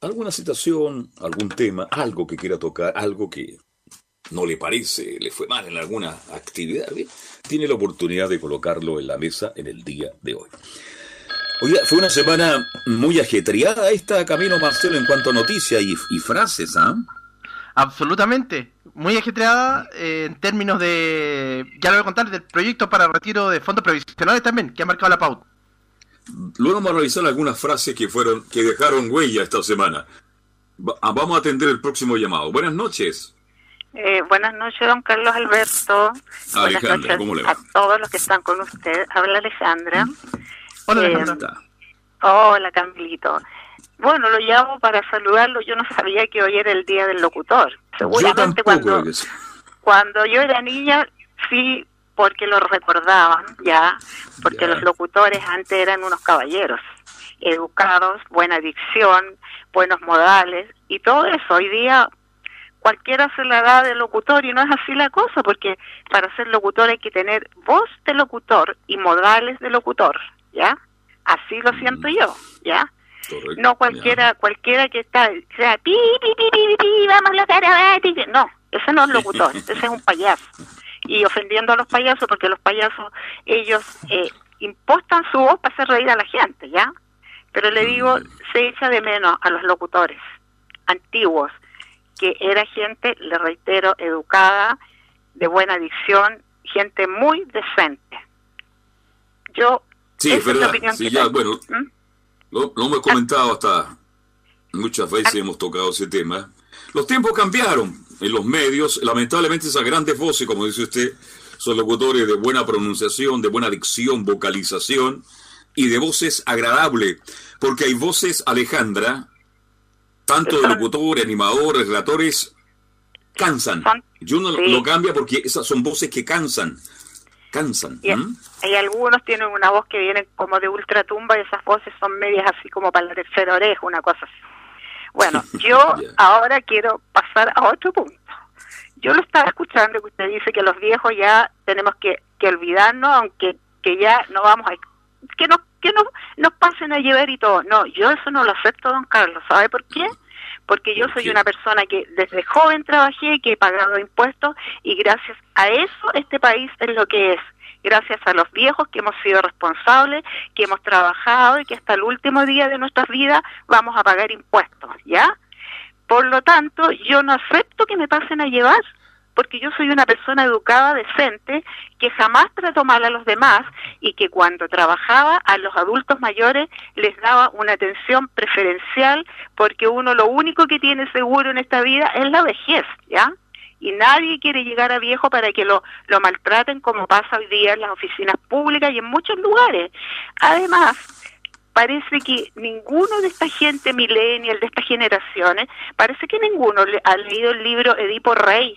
alguna situación, algún tema, algo que quiera tocar, algo que no le parece, le fue mal en alguna actividad, tiene la oportunidad de colocarlo en la mesa en el día de hoy. Oiga, fue una semana muy ajetreada esta, Camino Marcelo, en cuanto a noticias y frases, ¿ah? Absolutamente, muy ajetreada eh, en términos de, ya lo voy a contar, del proyecto para retiro de fondos previsionales también, que ha marcado la pauta. Luego vamos a revisar algunas frases que fueron, que dejaron huella esta semana. Ah, vamos a atender el próximo llamado. Buenas noches. Eh, buenas noches, don Carlos Alberto. Alejandra, ¿cómo le va? A todos los que están con usted. Habla Alejandra. Hola, eh, Alejandra. Hola, Camilito. Bueno, lo llamo para saludarlo. Yo no sabía que hoy era el día del locutor. Seguramente cuando, cuando yo era niña, sí, porque lo recordaban, ya, porque los locutores antes eran unos caballeros, educados, buena dicción, buenos modales, y todo eso. Hoy día cualquiera se la da de locutor y no es así la cosa, porque para ser locutor hay que tener voz de locutor y modales de locutor, ¿ya? Así lo siento mm. yo, ¿ya? No cualquiera, cualquiera que está, o sea, pi, pi, pi, pi, pi, vamos a la No, ese no es locutor, ese es un payaso. Y ofendiendo a los payasos, porque los payasos, ellos eh, impostan su voz para hacer reír a la gente, ¿ya? Pero le digo, mm. se echa de menos a los locutores antiguos, que era gente, le reitero, educada, de buena dicción, gente muy decente. Yo, sí, es verdad. Sí, ya, bueno, ¿Mm? Lo, hemos comentado hasta muchas veces hemos tocado ese tema. Los tiempos cambiaron en los medios. Lamentablemente esas grandes voces, como dice usted, son locutores de buena pronunciación, de buena dicción, vocalización y de voces agradables. porque hay voces, Alejandra, tanto de locutores, animadores, relatores, cansan. Yo no lo cambia porque esas son voces que cansan. Cansan. Y, algunos tienen una voz que viene como de ultratumba y esas voces son medias así como para la tercera oreja, una cosa así. Bueno, yo ahora quiero pasar a otro punto. Yo lo estaba escuchando que usted dice que los viejos ya tenemos que, que olvidarnos, aunque que ya no vamos a que nos que no nos pasen a llevar y todo. No, yo eso no lo acepto, don Carlos. ¿Sabe por qué? Porque yo soy una persona que desde joven trabajé, que he pagado impuestos y gracias a eso este país es lo que es. Gracias a los viejos que hemos sido responsables, que hemos trabajado y que hasta el último día de nuestras vidas vamos a pagar impuestos, ¿ya? Por lo tanto, yo no acepto que me pasen a llevar porque yo soy una persona educada, decente, que jamás trató mal a los demás y que cuando trabajaba a los adultos mayores les daba una atención preferencial porque uno lo único que tiene seguro en esta vida es la vejez, ¿ya? Y nadie quiere llegar a viejo para que lo, maltraten como pasa hoy día en las oficinas públicas y en muchos lugares. Además, parece que ninguno de esta gente millennial, de estas generaciones, parece que ninguno ha leído el libro Edipo Rey,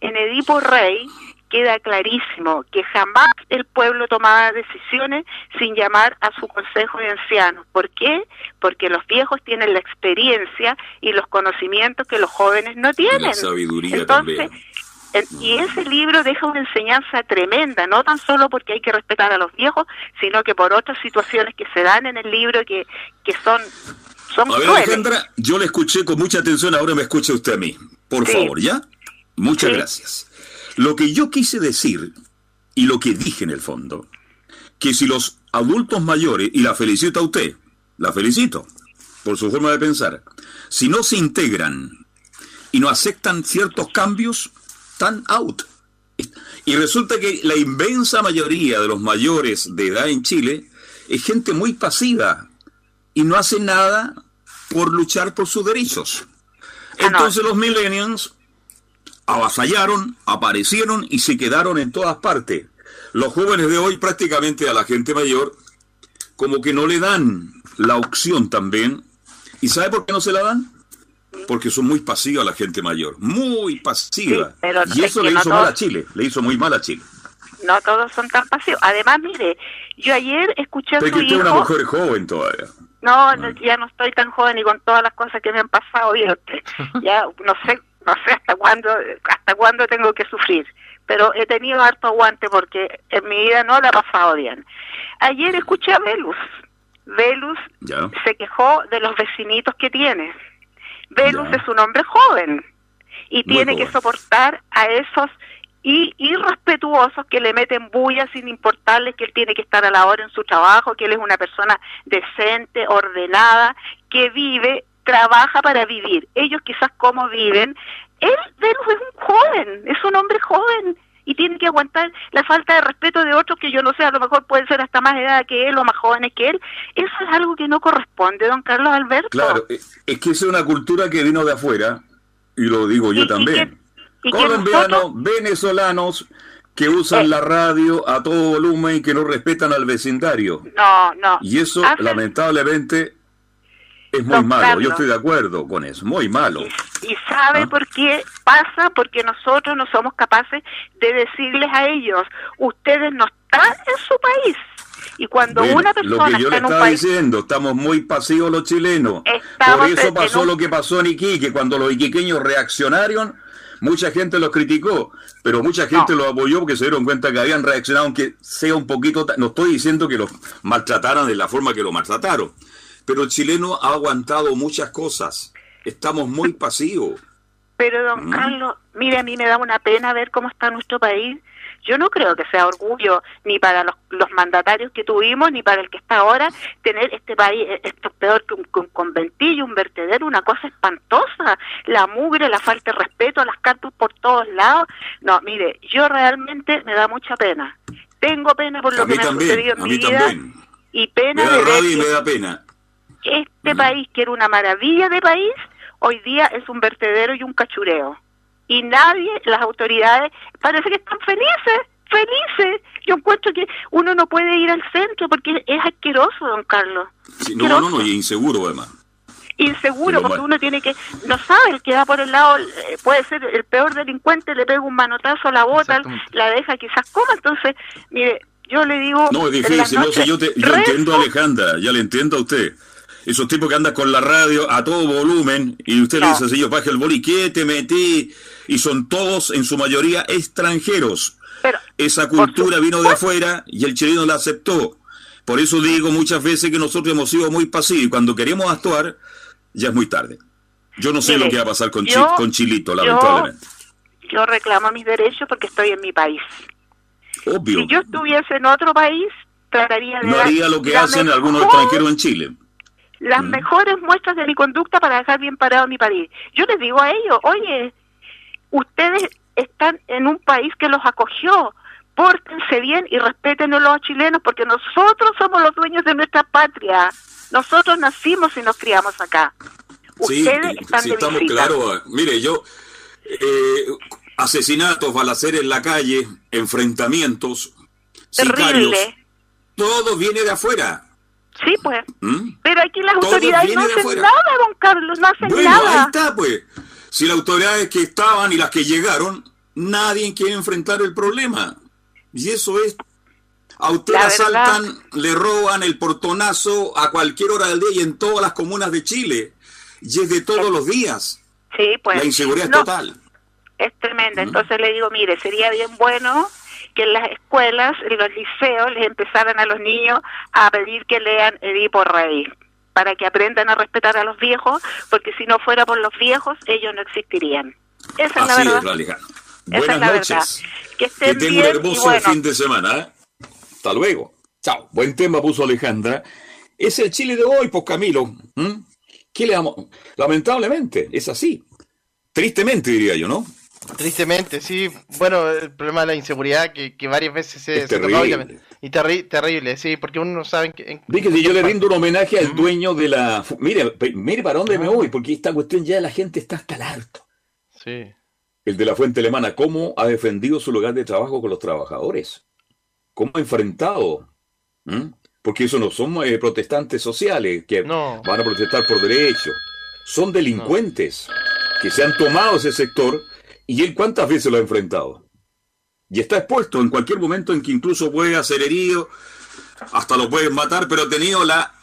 en Edipo Rey queda clarísimo que jamás el pueblo tomaba decisiones sin llamar a su consejo de ancianos. ¿Por qué? Porque los viejos tienen la experiencia y los conocimientos que los jóvenes no tienen. La sabiduría Entonces, y ese libro deja una enseñanza tremenda, no tan solo porque hay que respetar a los viejos, sino que por otras situaciones que se dan en el libro que, que son, son A ver, Alejandra, yo le escuché con mucha atención, ahora me escucha usted a mí. Por favor, ¿ya? Muchas gracias. Lo que yo quise decir, y lo que dije en el fondo, que si los adultos mayores, y la felicito a usted, la felicito por su forma de pensar, si no se integran y no aceptan ciertos cambios, están out. Y resulta que la inmensa mayoría de los mayores de edad en Chile es gente muy pasiva y no hace nada por luchar por sus derechos. Ah, Entonces los millennials avasallaron, aparecieron y se quedaron en todas partes. Los jóvenes de hoy prácticamente a la gente mayor como que no le dan la opción también. ¿Y sabe por qué no se la dan? Porque son muy pasivas la gente mayor, muy pasiva. y eso le hizo mal a Chile, le hizo muy mal a Chile. No todos son tan pasivos. Además, mire, yo ayer escuché a su que una mujer joven todavía. No, ya no estoy tan joven y con todas las cosas que me han pasado, ya no sé no sé hasta cuándo, hasta cuándo tengo que sufrir, pero he tenido harto aguante porque en mi vida no la ha pasado bien. Ayer escuché a Velus. Velus se quejó de los vecinitos que tiene. Velus es un hombre joven y tiene que soportar a esos y irrespetuosos que le meten bulla sin importarles que él tiene que estar a la hora en su trabajo, que él es una persona decente, ordenada, que vive trabaja para vivir. Ellos quizás como viven. Él, Venus, es un joven, es un hombre joven y tiene que aguantar la falta de respeto de otros que yo no sé, a lo mejor pueden ser hasta más edad que él o más jóvenes que él. Eso es algo que no corresponde, don Carlos Alberto. Claro, eh, es que es una cultura que vino de afuera, y lo digo yo también. Colombianos, venezolanos que usan eh. la radio a todo volumen y que no respetan al vecindario. No, no. Y eso, lamentablemente, es muy malo, yo estoy de acuerdo con eso, muy malo. ¿Y, sabe ¿Ah? por qué pasa? Porque nosotros no somos capaces de decirles a ellos, ustedes no están en su país. Y cuando una persona lo que yo le estaba diciendo, estamos muy pasivos los chilenos. por eso pasó lo que pasó en Iquique, cuando los iquiqueños reaccionaron, mucha gente los criticó, pero mucha gente los apoyó porque se dieron cuenta que habían reaccionado, aunque sea un poquito, no estoy diciendo que los maltrataran de la forma que lo maltrataron, pero el chileno ha aguantado muchas cosas. Estamos muy pasivos. Pero, don ¿Mm? Carlos, mire, a mí me da una pena ver cómo está nuestro país. Yo no creo que sea orgullo ni para los, mandatarios que tuvimos, ni para el que está ahora, tener este país, esto es peor que un, conventillo, un vertedero, una cosa espantosa. La mugre, la falta de respeto, las cartas por todos lados. No, mire, yo realmente me da mucha pena. Tengo pena por lo que me ha sucedido en mi vida. Y pena me da y me da pena este país, que era una maravilla de país, hoy día es un vertedero y un cachureo. Y nadie, las autoridades, parece que están felices, felices. Yo encuentro que uno no puede ir al centro porque es asqueroso, don Carlos. no, no, no, y inseguro además. Inseguro, porque uno tiene que, no sabe, el que va por el lado, eh, puede ser el peor delincuente, le pega un manotazo a la bota, la deja quizás coma, entonces, mire, yo le digo... No, es difícil, no sé, yo, te, yo entiendo a Alejandra, ya le entiendo a usted. Esos tipos que andan con la radio a todo volumen y usted le dice así, yo baje el boli, ¿qué te metí? Y son todos, en su mayoría, extranjeros. Esa cultura vino de afuera y el chileno la aceptó. Por eso digo muchas veces que nosotros hemos sido muy pasivos y cuando queremos actuar, ya es muy tarde. Yo no sé lo que va a pasar con, con Chilito, lamentablemente. Yo reclamo mis derechos porque estoy en mi país. Obvio. Si yo estuviese en otro país, trataría de... No haría lo que hacen algunos extranjeros en Chile las mm. mejores muestras de mi conducta para dejar bien parado mi país. Yo les digo a ellos, oye, ustedes están en un país que los acogió, pórtense bien y respeten a los chilenos porque nosotros somos los dueños de nuestra patria. Nosotros nacimos y nos criamos acá. Ustedes sí, están sí, estamos claros. Mire, yo, eh, asesinatos, balaceres en la calle, enfrentamientos, sicarios, todo viene de afuera. Sí, pues. ¿Mm? Pero aquí las autoridades no hacen nada, don Carlos, no hacen nada. Ahí está, pues. Si las autoridades que estaban y las que llegaron, nadie quiere enfrentar el problema. Y eso es. A usted le asaltan, le roban el portonazo a cualquier hora del día y en todas las comunas de Chile. Y es de todos los días. Sí, pues. La inseguridad es total. Es tremenda. ¿Mm? Entonces le digo, mire, sería bien bueno que en las escuelas, en los liceos, les empezaran a los niños a pedir que lean Edipo Rey para que aprendan a respetar a los viejos, porque si no fuera por los viejos, ellos no existirían. Esa es la verdad. Es Buenas noches. Que estén que un hermoso fin de semana. ¿eh? Hasta luego. Chao. Buen tema puso Alejandra. Es el Chile de hoy, pues Camilo. ¿Qué le damos? Lamentablemente, es así. Tristemente, diría yo, ¿no? Tristemente, sí. Bueno, el problema de la inseguridad que, que varias veces se, es terrible. y terrible, sí, porque uno no sabe... Dije, si yo le rindo un homenaje al dueño de la... Mire, mire para dónde me voy, porque esta cuestión ya la gente está hasta el alto. Sí. El de la fuente alemana, ¿cómo ha defendido su lugar de trabajo con los trabajadores? ¿Cómo ha enfrentado? ¿Mm? Porque eso no son eh, protestantes sociales que van a protestar por derechos. Son delincuentes que se han tomado ese sector ¿Y él cuántas veces lo ha enfrentado? Y está expuesto en cualquier momento en que incluso puede ser herido, hasta lo pueden matar, pero ha tenido la,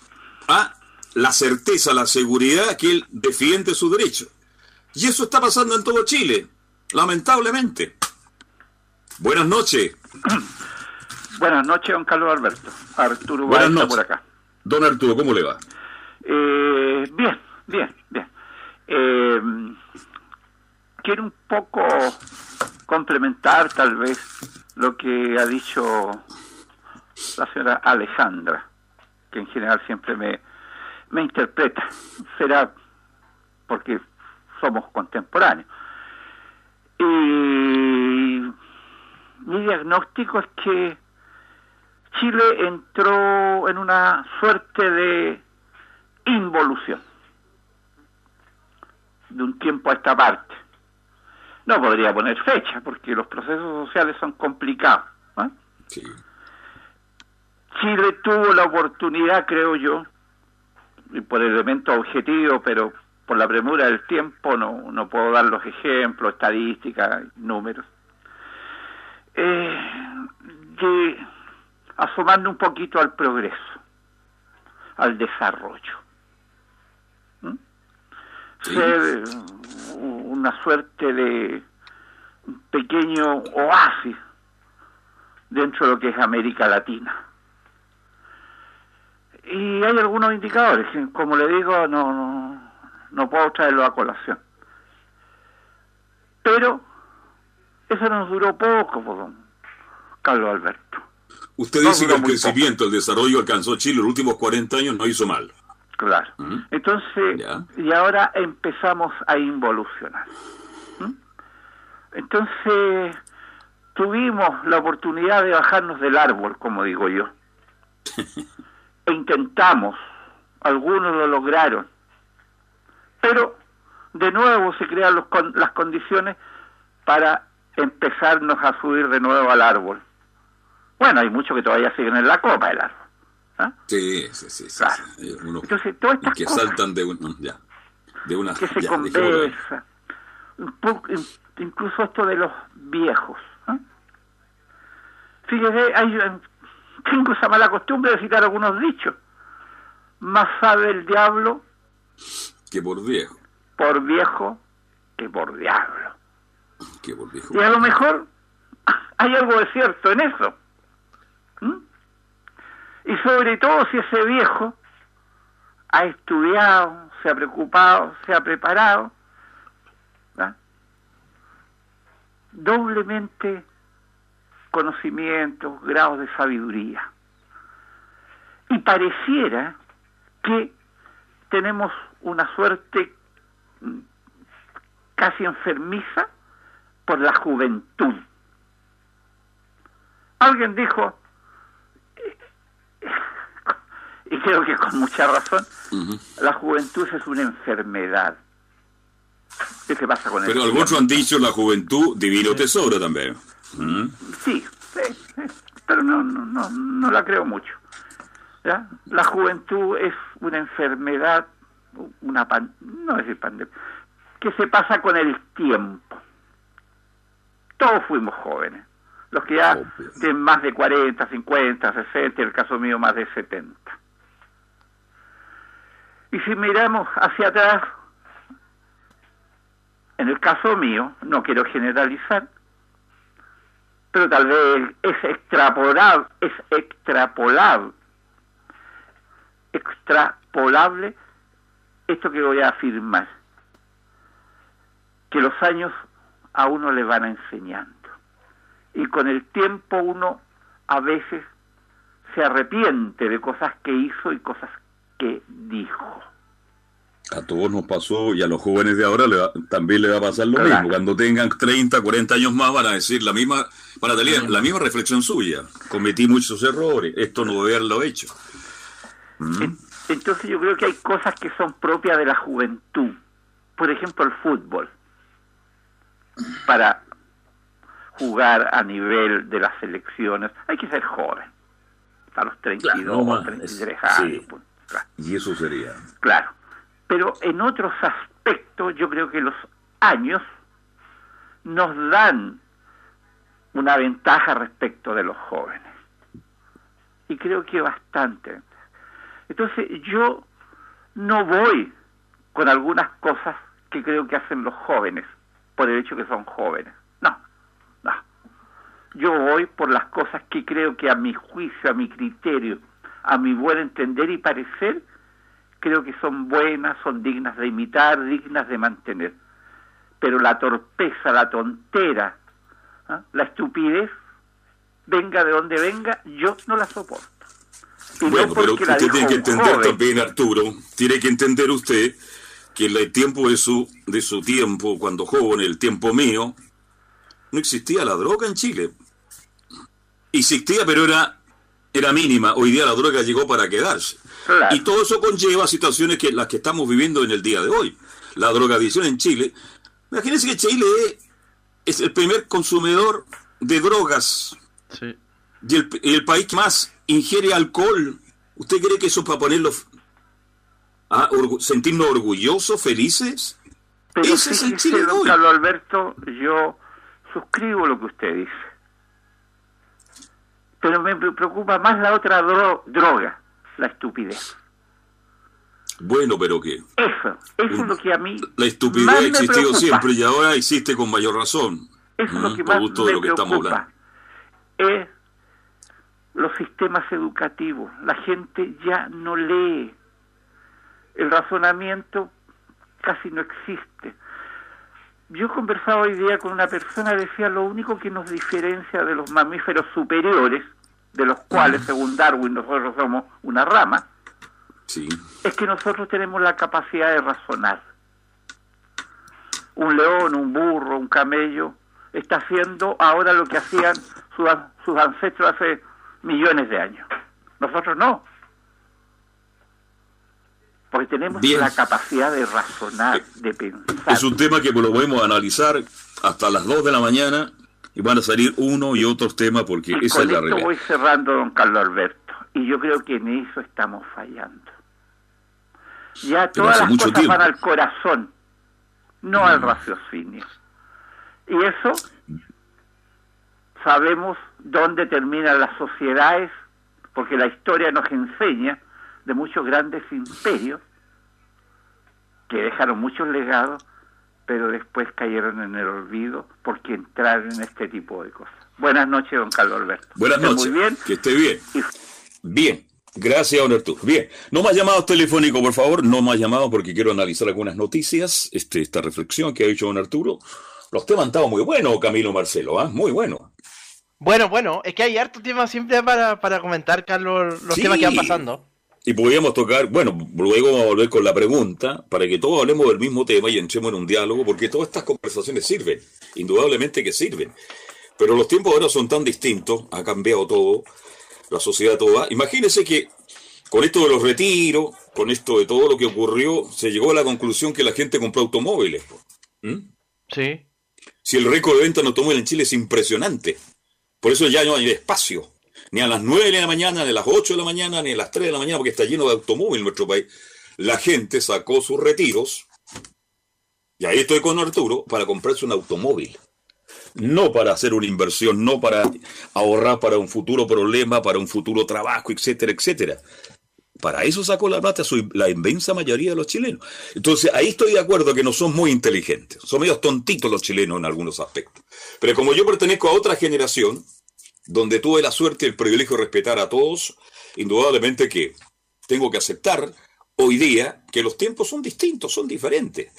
ah, la certeza, la seguridad que él defiende su derecho. Y eso está pasando en todo Chile, lamentablemente. Buenas noches. Buenas noches, don Carlos Alberto. Arturo Buenas noches. por acá. Don Arturo, ¿cómo le va? Eh, bien, bien, bien. Eh, quiero un poco complementar tal vez lo que ha dicho la señora Alejandra, que en general siempre me, me interpreta. Será porque somos contemporáneos. Mi diagnóstico es que Chile entró en una suerte de involución de un tiempo a esta parte. No podría poner fecha porque los procesos sociales son complicados. Chile tuvo la oportunidad, creo yo, y por elemento objetivo, pero por la premura del tiempo no, no puedo dar los ejemplos, estadísticas, números, eh, de asomarme un poquito al progreso, al desarrollo. Ser una suerte de pequeño oasis dentro de lo que es América Latina. Y hay algunos indicadores, como le digo, no, no, no puedo traerlo a colación. Pero eso nos duró poco, don Carlos Alberto. Usted dice que el crecimiento, el desarrollo alcanzó Chile los últimos 40 años, no hizo mal. Claro. Entonces, y ahora empezamos a involucionar. Entonces, tuvimos la oportunidad de bajarnos del árbol, como digo yo. e intentamos, algunos lo lograron. Pero, de nuevo se crean los, las condiciones para empezarnos a subir de nuevo al árbol. Bueno, hay muchos que todavía siguen en la copa del árbol. ¿Ah? Sí, sí, sí. Entonces, todas estas que saltan de, un, ya, de una... Que se conversa. incluso esto de los viejos. ¿ah? Fíjese, hay, tengo esa mala costumbre de citar algunos dichos. Más sabe el diablo que por viejo. Por viejo que por diablo. Que por viejo. Y a lo mejor hay algo de cierto en eso. Y sobre todo si ese viejo ha estudiado, se ha preocupado, se ha preparado, doblemente conocimientos, grados de sabiduría. Y pareciera que tenemos una suerte casi enfermiza por la juventud. Alguien dijo, y creo que con mucha razón, la juventud es una enfermedad. ¿Qué pasa con Pero algunos han dicho la juventud divino tesoro también. Sí, pero no, no, no, no la creo mucho. La juventud es una enfermedad, una no es decir pandemia, que se pasa con el tiempo. Todos fuimos jóvenes. Los que ya tienen más de 40, 50, 60, en el caso mío más de 70. Y si miramos hacia atrás, en el caso mío, no quiero generalizar, pero tal vez es extrapolable, es extrapolable, extrapolable esto que voy a afirmar, que los años a uno le van enseñando. Y con el tiempo uno a veces se arrepiente de cosas que hizo y cosas que dijo. A todos nos pasó y a los jóvenes de ahora también le va a pasar lo mismo. Cuando tengan 30, 40 años más van a decir la misma, para tener la misma reflexión suya. Cometí muchos errores, esto no debe haberlo hecho. ¿Mm? Entonces yo creo que hay cosas que son propias de la juventud. Por ejemplo, el fútbol. Para jugar a nivel de las selecciones hay que ser joven. A los 32, 33 años. Pues, y eso sería. Claro pero en otros aspectos yo creo que los años nos dan una ventaja respecto de los jóvenes. Y creo que bastante. Entonces yo no voy con algunas cosas que creo que hacen los jóvenes, por el hecho que son jóvenes. No, no. Yo voy por las cosas que creo que a mi juicio, a mi criterio, a mi buen entender y parecer, creo que son buenas, son dignas de imitar, dignas de mantener. Pero la torpeza, la tontera, ¿ah? la estupidez, venga de donde venga, yo no la soporto. bueno, pero usted tiene que entender también, Arturo, tiene que entender usted que el tiempo de su, de su tiempo, cuando joven, el tiempo mío, no existía la droga en Chile. Existía, pero era, era mínima. Hoy día la droga llegó para quedarse. Y todo eso conlleva situaciones que las que estamos viviendo en el día de hoy. La drogadicción en Chile. Imagínense que Chile es el primer consumidor de drogas. Y el, país que más ingiere alcohol. ¿Usted cree que eso es para ponerlos a sentirnos orgullosos, felices? Ese es el Chile de hoy. Carlos Alberto, yo suscribo lo que usted dice. Pero me preocupa más la otra droga la estupidez. Bueno, pero ¿qué? Eso, eso es lo que a mí. La estupidez ha existido siempre y ahora existe con mayor razón. Eso es lo que más me de lo que estamos hablando. Es los sistemas educativos. La gente ya no lee. El razonamiento casi no existe. Yo conversaba hoy día con una persona decía lo único que nos diferencia de los mamíferos superiores de los cuales, según Darwin, nosotros somos una rama, es que nosotros tenemos la capacidad de razonar. Un león, un burro, un camello, está haciendo ahora lo que hacían sus, ancestros hace millones de años. Nosotros no. Porque tenemos la capacidad de razonar, de pensar. Es un tema que lo podemos analizar hasta las 2 de la mañana y van a salir uno y otros temas porque esa es la realidad. voy cerrando, don Carlos Alberto, y yo creo que en eso estamos fallando. Ya todas las cosas van al corazón, no al mm. raciocinio. Y eso sabemos dónde terminan las sociedades, porque la historia nos enseña de muchos grandes imperios que dejaron muchos legados, pero después cayeron en el olvido porque entraron en este tipo de cosas. Buenas noches, don Carlos Alberto. Buenas noches. Muy bien. Que esté bien. Bien. Gracias, don Arturo. Bien, no más llamados telefónicos, por favor, no más llamados porque quiero analizar algunas noticias, este, esta reflexión que ha hecho don Arturo. Los temas han estado muy buenos, Camilo Marcelo, ¿ah? muy bueno. Bueno, bueno, es que hay harto tema siempre para, para comentar, Carlos, los temas que van pasando. Y podríamos tocar, bueno, luego vamos a volver con la pregunta, para que todos hablemos del mismo tema y entremos en un diálogo, porque todas estas conversaciones sirven, indudablemente que sirven. Pero los tiempos ahora son tan distintos, ha cambiado todo, la sociedad toda. Imagínense que con esto de los retiros, con esto de todo lo que ocurrió, se llegó a la conclusión que la gente compró automóviles. ¿Mm? Sí. Si el récord de venta de automóviles en Chile es impresionante. Por eso ya no hay espacio. Ni a las 9 de la mañana, ni a las 8 de la mañana, ni a las 3 de la mañana, porque está lleno de automóviles en nuestro país. La gente sacó sus retiros, y ahí estoy con Arturo, para comprarse un automóvil. No para hacer una inversión, no para ahorrar para un futuro problema, para un futuro trabajo, etcétera, etcétera. Para eso sacó la plata la inmensa mayoría de los chilenos. Entonces, ahí estoy de acuerdo que no son muy inteligentes. Son medios tontitos los chilenos en algunos aspectos. Pero como yo pertenezco a otra generación, donde tuve la suerte y el privilegio de respetar a todos, indudablemente que tengo que aceptar hoy día que los tiempos son distintos, son diferentes.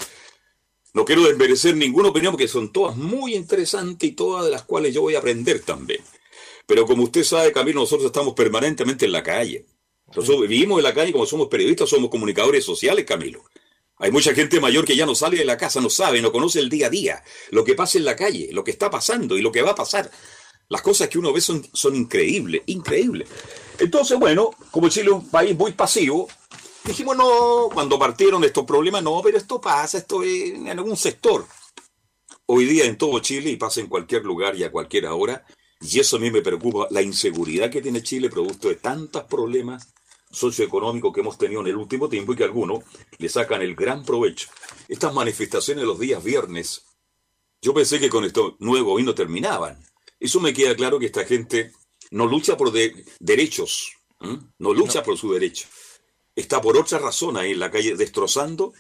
No quiero desmerecer ninguna opinión porque son todas muy interesantes y todas de las cuales yo voy a aprender también. Pero como usted sabe, Camilo, nosotros estamos permanentemente en la calle. Nosotros vivimos en la calle como somos periodistas, somos comunicadores sociales, Camilo. Hay mucha gente mayor que ya no sale de la casa, no sabe, no conoce el día a día, lo que pasa en la calle, lo que está pasando y lo que va a pasar. Las cosas que uno ve son, son increíbles, increíbles. Entonces, bueno, como Chile es un país muy pasivo, dijimos, no, cuando partieron estos problemas, no, pero esto pasa, esto es en algún sector. Hoy día en todo Chile y pasa en cualquier lugar y a cualquier hora, y eso a mí me preocupa, la inseguridad que tiene Chile producto de tantos problemas socioeconómicos que hemos tenido en el último tiempo y que algunos le sacan el gran provecho. Estas manifestaciones los días viernes, yo pensé que con esto nuevo hoy no terminaban. Eso me queda claro que esta gente no lucha por derechos, no lucha por su derecho. Está por otra razón ahí en la calle destrozando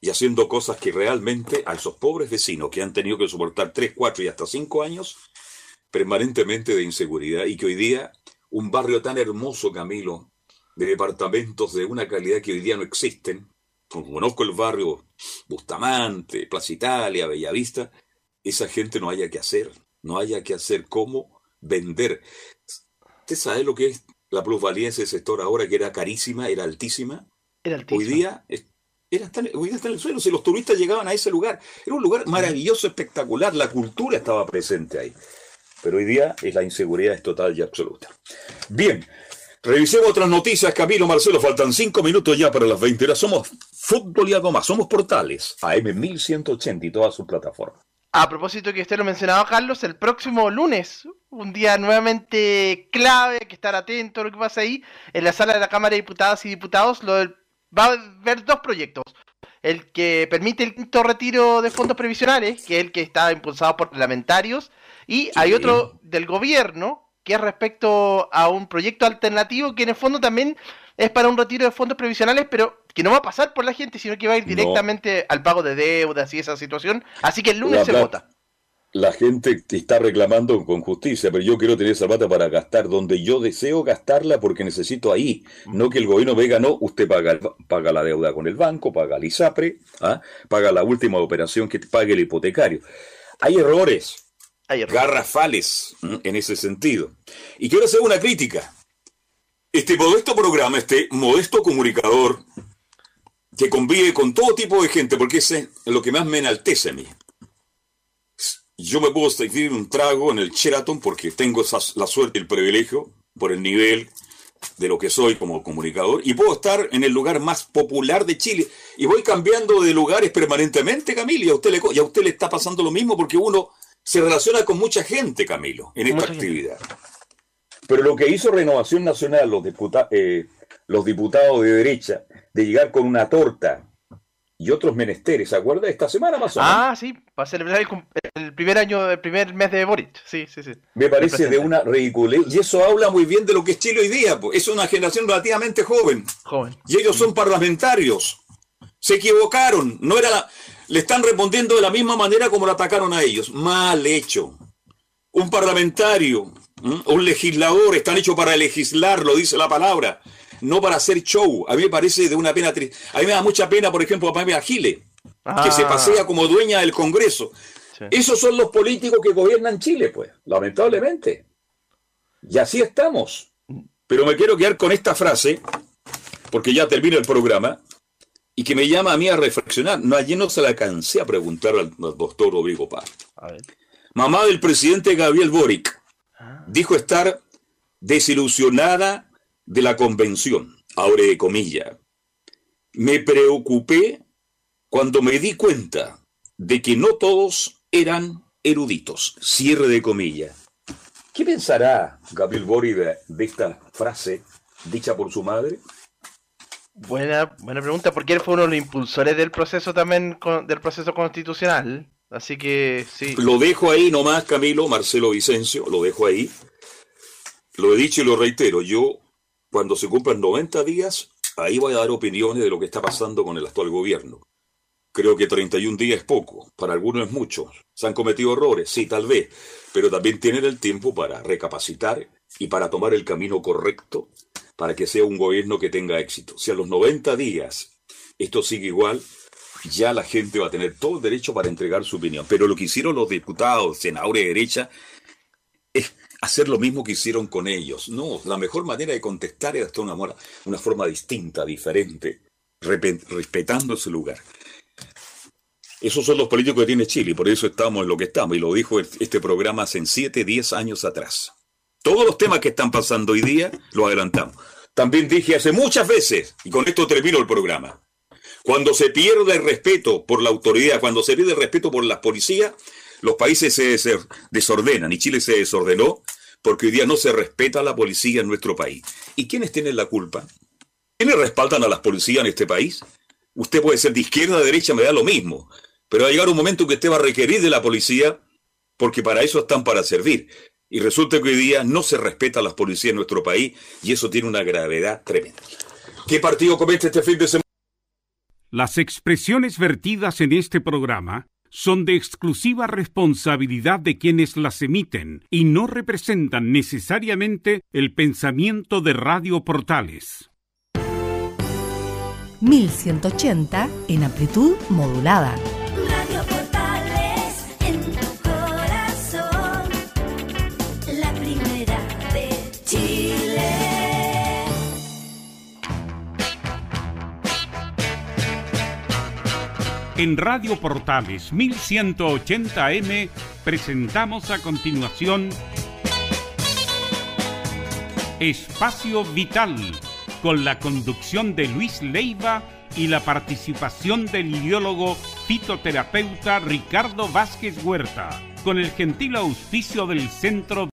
y haciendo cosas que realmente a esos pobres vecinos que han tenido que soportar 3, 4 y hasta 5 años permanentemente de inseguridad y que hoy día un barrio tan hermoso, Camilo, de departamentos de una calidad que hoy día no existen, como conozco el barrio Bustamante, Plaza Italia, Bellavista, esa gente no haya que hacer no haya que hacer cómo vender. ¿Usted sabe lo que es la plusvalía de ese sector ahora, que era carísima, era altísima? Era altísima. Hoy día, era hoy día está en el suelo. Si los turistas llegaban a ese lugar, era un lugar maravilloso, espectacular, la cultura estaba presente ahí. Pero hoy día es la inseguridad es total y absoluta. Bien, revisemos otras noticias, Camilo, Marcelo, faltan cinco minutos ya para las 20 horas. Somos fútbol y algo más, somos portales, AM1180 y todas sus plataformas. A propósito que usted lo mencionaba, Carlos, el próximo lunes, un día nuevamente clave, hay que estar atento a lo que pasa ahí, en la sala de la Cámara de Diputadas y Diputados lo va a haber dos proyectos. El que permite el quinto retiro de fondos previsionales, que es el que está impulsado por parlamentarios, y hay otro del gobierno, que es respecto a un proyecto alternativo que en el fondo también es para un retiro de fondos previsionales, pero que no va a pasar por la gente, sino que va a ir directamente al pago de deudas y esa situación. Así que el lunes se vota. La gente te está reclamando con justicia, pero yo quiero tener esa plata para gastar donde yo deseo gastarla porque necesito ahí. No que el gobierno venga, no, usted paga, paga la deuda con el banco, paga el ISAPRE, ¿ah? paga la última operación que pague el hipotecario. Hay errores, Hay errores. garrafales en ese sentido. Y quiero hacer una crítica. Este modesto programa, este modesto comunicador, que convive con todo tipo de gente, porque ese es lo que más me enaltece a mí. Yo me puedo servir un trago en el Sheraton porque tengo la suerte y el privilegio, por el nivel de lo que soy como comunicador, y puedo estar en el lugar más popular de Chile. Y voy cambiando de lugares permanentemente, Camilo, y a usted le, y a usted le está pasando lo mismo porque uno se relaciona con mucha gente, Camilo, en esta actividad. Pero lo que hizo Renovación Nacional, los, eh, los diputados de derecha, de llegar con una torta y otros menesteres, ¿se acuerda? Esta semana menos. Ah, sí, para celebrar el, primer año, el primer mes de Boric. Sí, sí, sí. Me parece de una ridiculez. Y eso habla muy bien de lo que es Chile hoy día. Es una generación relativamente joven. Joven. Y ellos son parlamentarios. Se equivocaron. No era la... Le están respondiendo de la misma manera como lo atacaron a ellos. Mal hecho. Un parlamentario, un legislador, están hechos para legislar, lo dice la palabra no para hacer show. A mí me parece de una pena triste. A mí me da mucha pena, por ejemplo, a Pamela Gile, que se ah. pasea como dueña del Congreso. Esos son los políticos que gobiernan Chile, pues, lamentablemente. Y así estamos. Pero me quiero quedar con esta frase, porque ya termina el programa, y que me llama a mí a reflexionar. No, ayer no se la alcancé a preguntar al, doctor Rodrigo Paz. Mamá del presidente Gabriel Boric ah. dijo estar desilusionada de la convención, ahora de comillas. Me preocupé cuando me di cuenta de que no todos eran eruditos, cierre de comillas. ¿Qué pensará Gabriel Bori de, esta frase dicha por su madre? Buena, buena pregunta, porque él fue uno de los impulsores del proceso también, del proceso constitucional. Así que sí. Lo dejo ahí nomás, Camilo, Marcelo Vicencio, lo dejo ahí. Lo he dicho y lo reitero, yo cuando se cumplan 90 días, ahí voy a dar opiniones de lo que está pasando con el actual gobierno. Creo que 31 días es poco, para algunos es mucho. ¿Se han cometido errores? Sí, tal vez, pero también tienen el tiempo para recapacitar y para tomar el camino correcto para que sea un gobierno que tenga éxito. Si a los 90 días esto sigue igual, ya la gente va a tener todo el derecho para entregar su opinión. Pero lo que hicieron los diputados, senadores de derecha, es hacer lo mismo que hicieron con ellos. No, la mejor manera de contestar es hasta una, una forma distinta, diferente, respetando su lugar. Esos son los políticos que tiene Chile por eso estamos en lo que estamos. Y lo dijo este programa hace 7, 10 años atrás. Todos los temas que están pasando hoy día lo adelantamos. También dije hace muchas veces, y con esto termino el programa, cuando se pierde el respeto por la autoridad, cuando se pierde el respeto por las policías, los países se desordenan y Chile se desordenó porque hoy día no se respeta a la policía en nuestro país. ¿Y quiénes tienen la culpa? ¿Quiénes respaldan a las policías en este país? Usted puede ser de izquierda de derecha, me da lo mismo. Pero va a llegar un momento en que usted va a requerir de la policía porque para eso están para servir. Y resulta que hoy día no se respeta a las policías en nuestro país y eso tiene una gravedad tremenda. ¿Qué partido comete este fin de semana? Las expresiones vertidas en este programa son de exclusiva responsabilidad de quienes las emiten y no representan necesariamente el pensamiento de Radio Portales. 1180 en amplitud modulada. En Radio Portales 1180M presentamos a continuación Espacio Vital con la conducción de Luis Leiva y la participación del ideólogo fitoterapeuta Ricardo Vázquez Huerta, con el gentil auspicio del Centro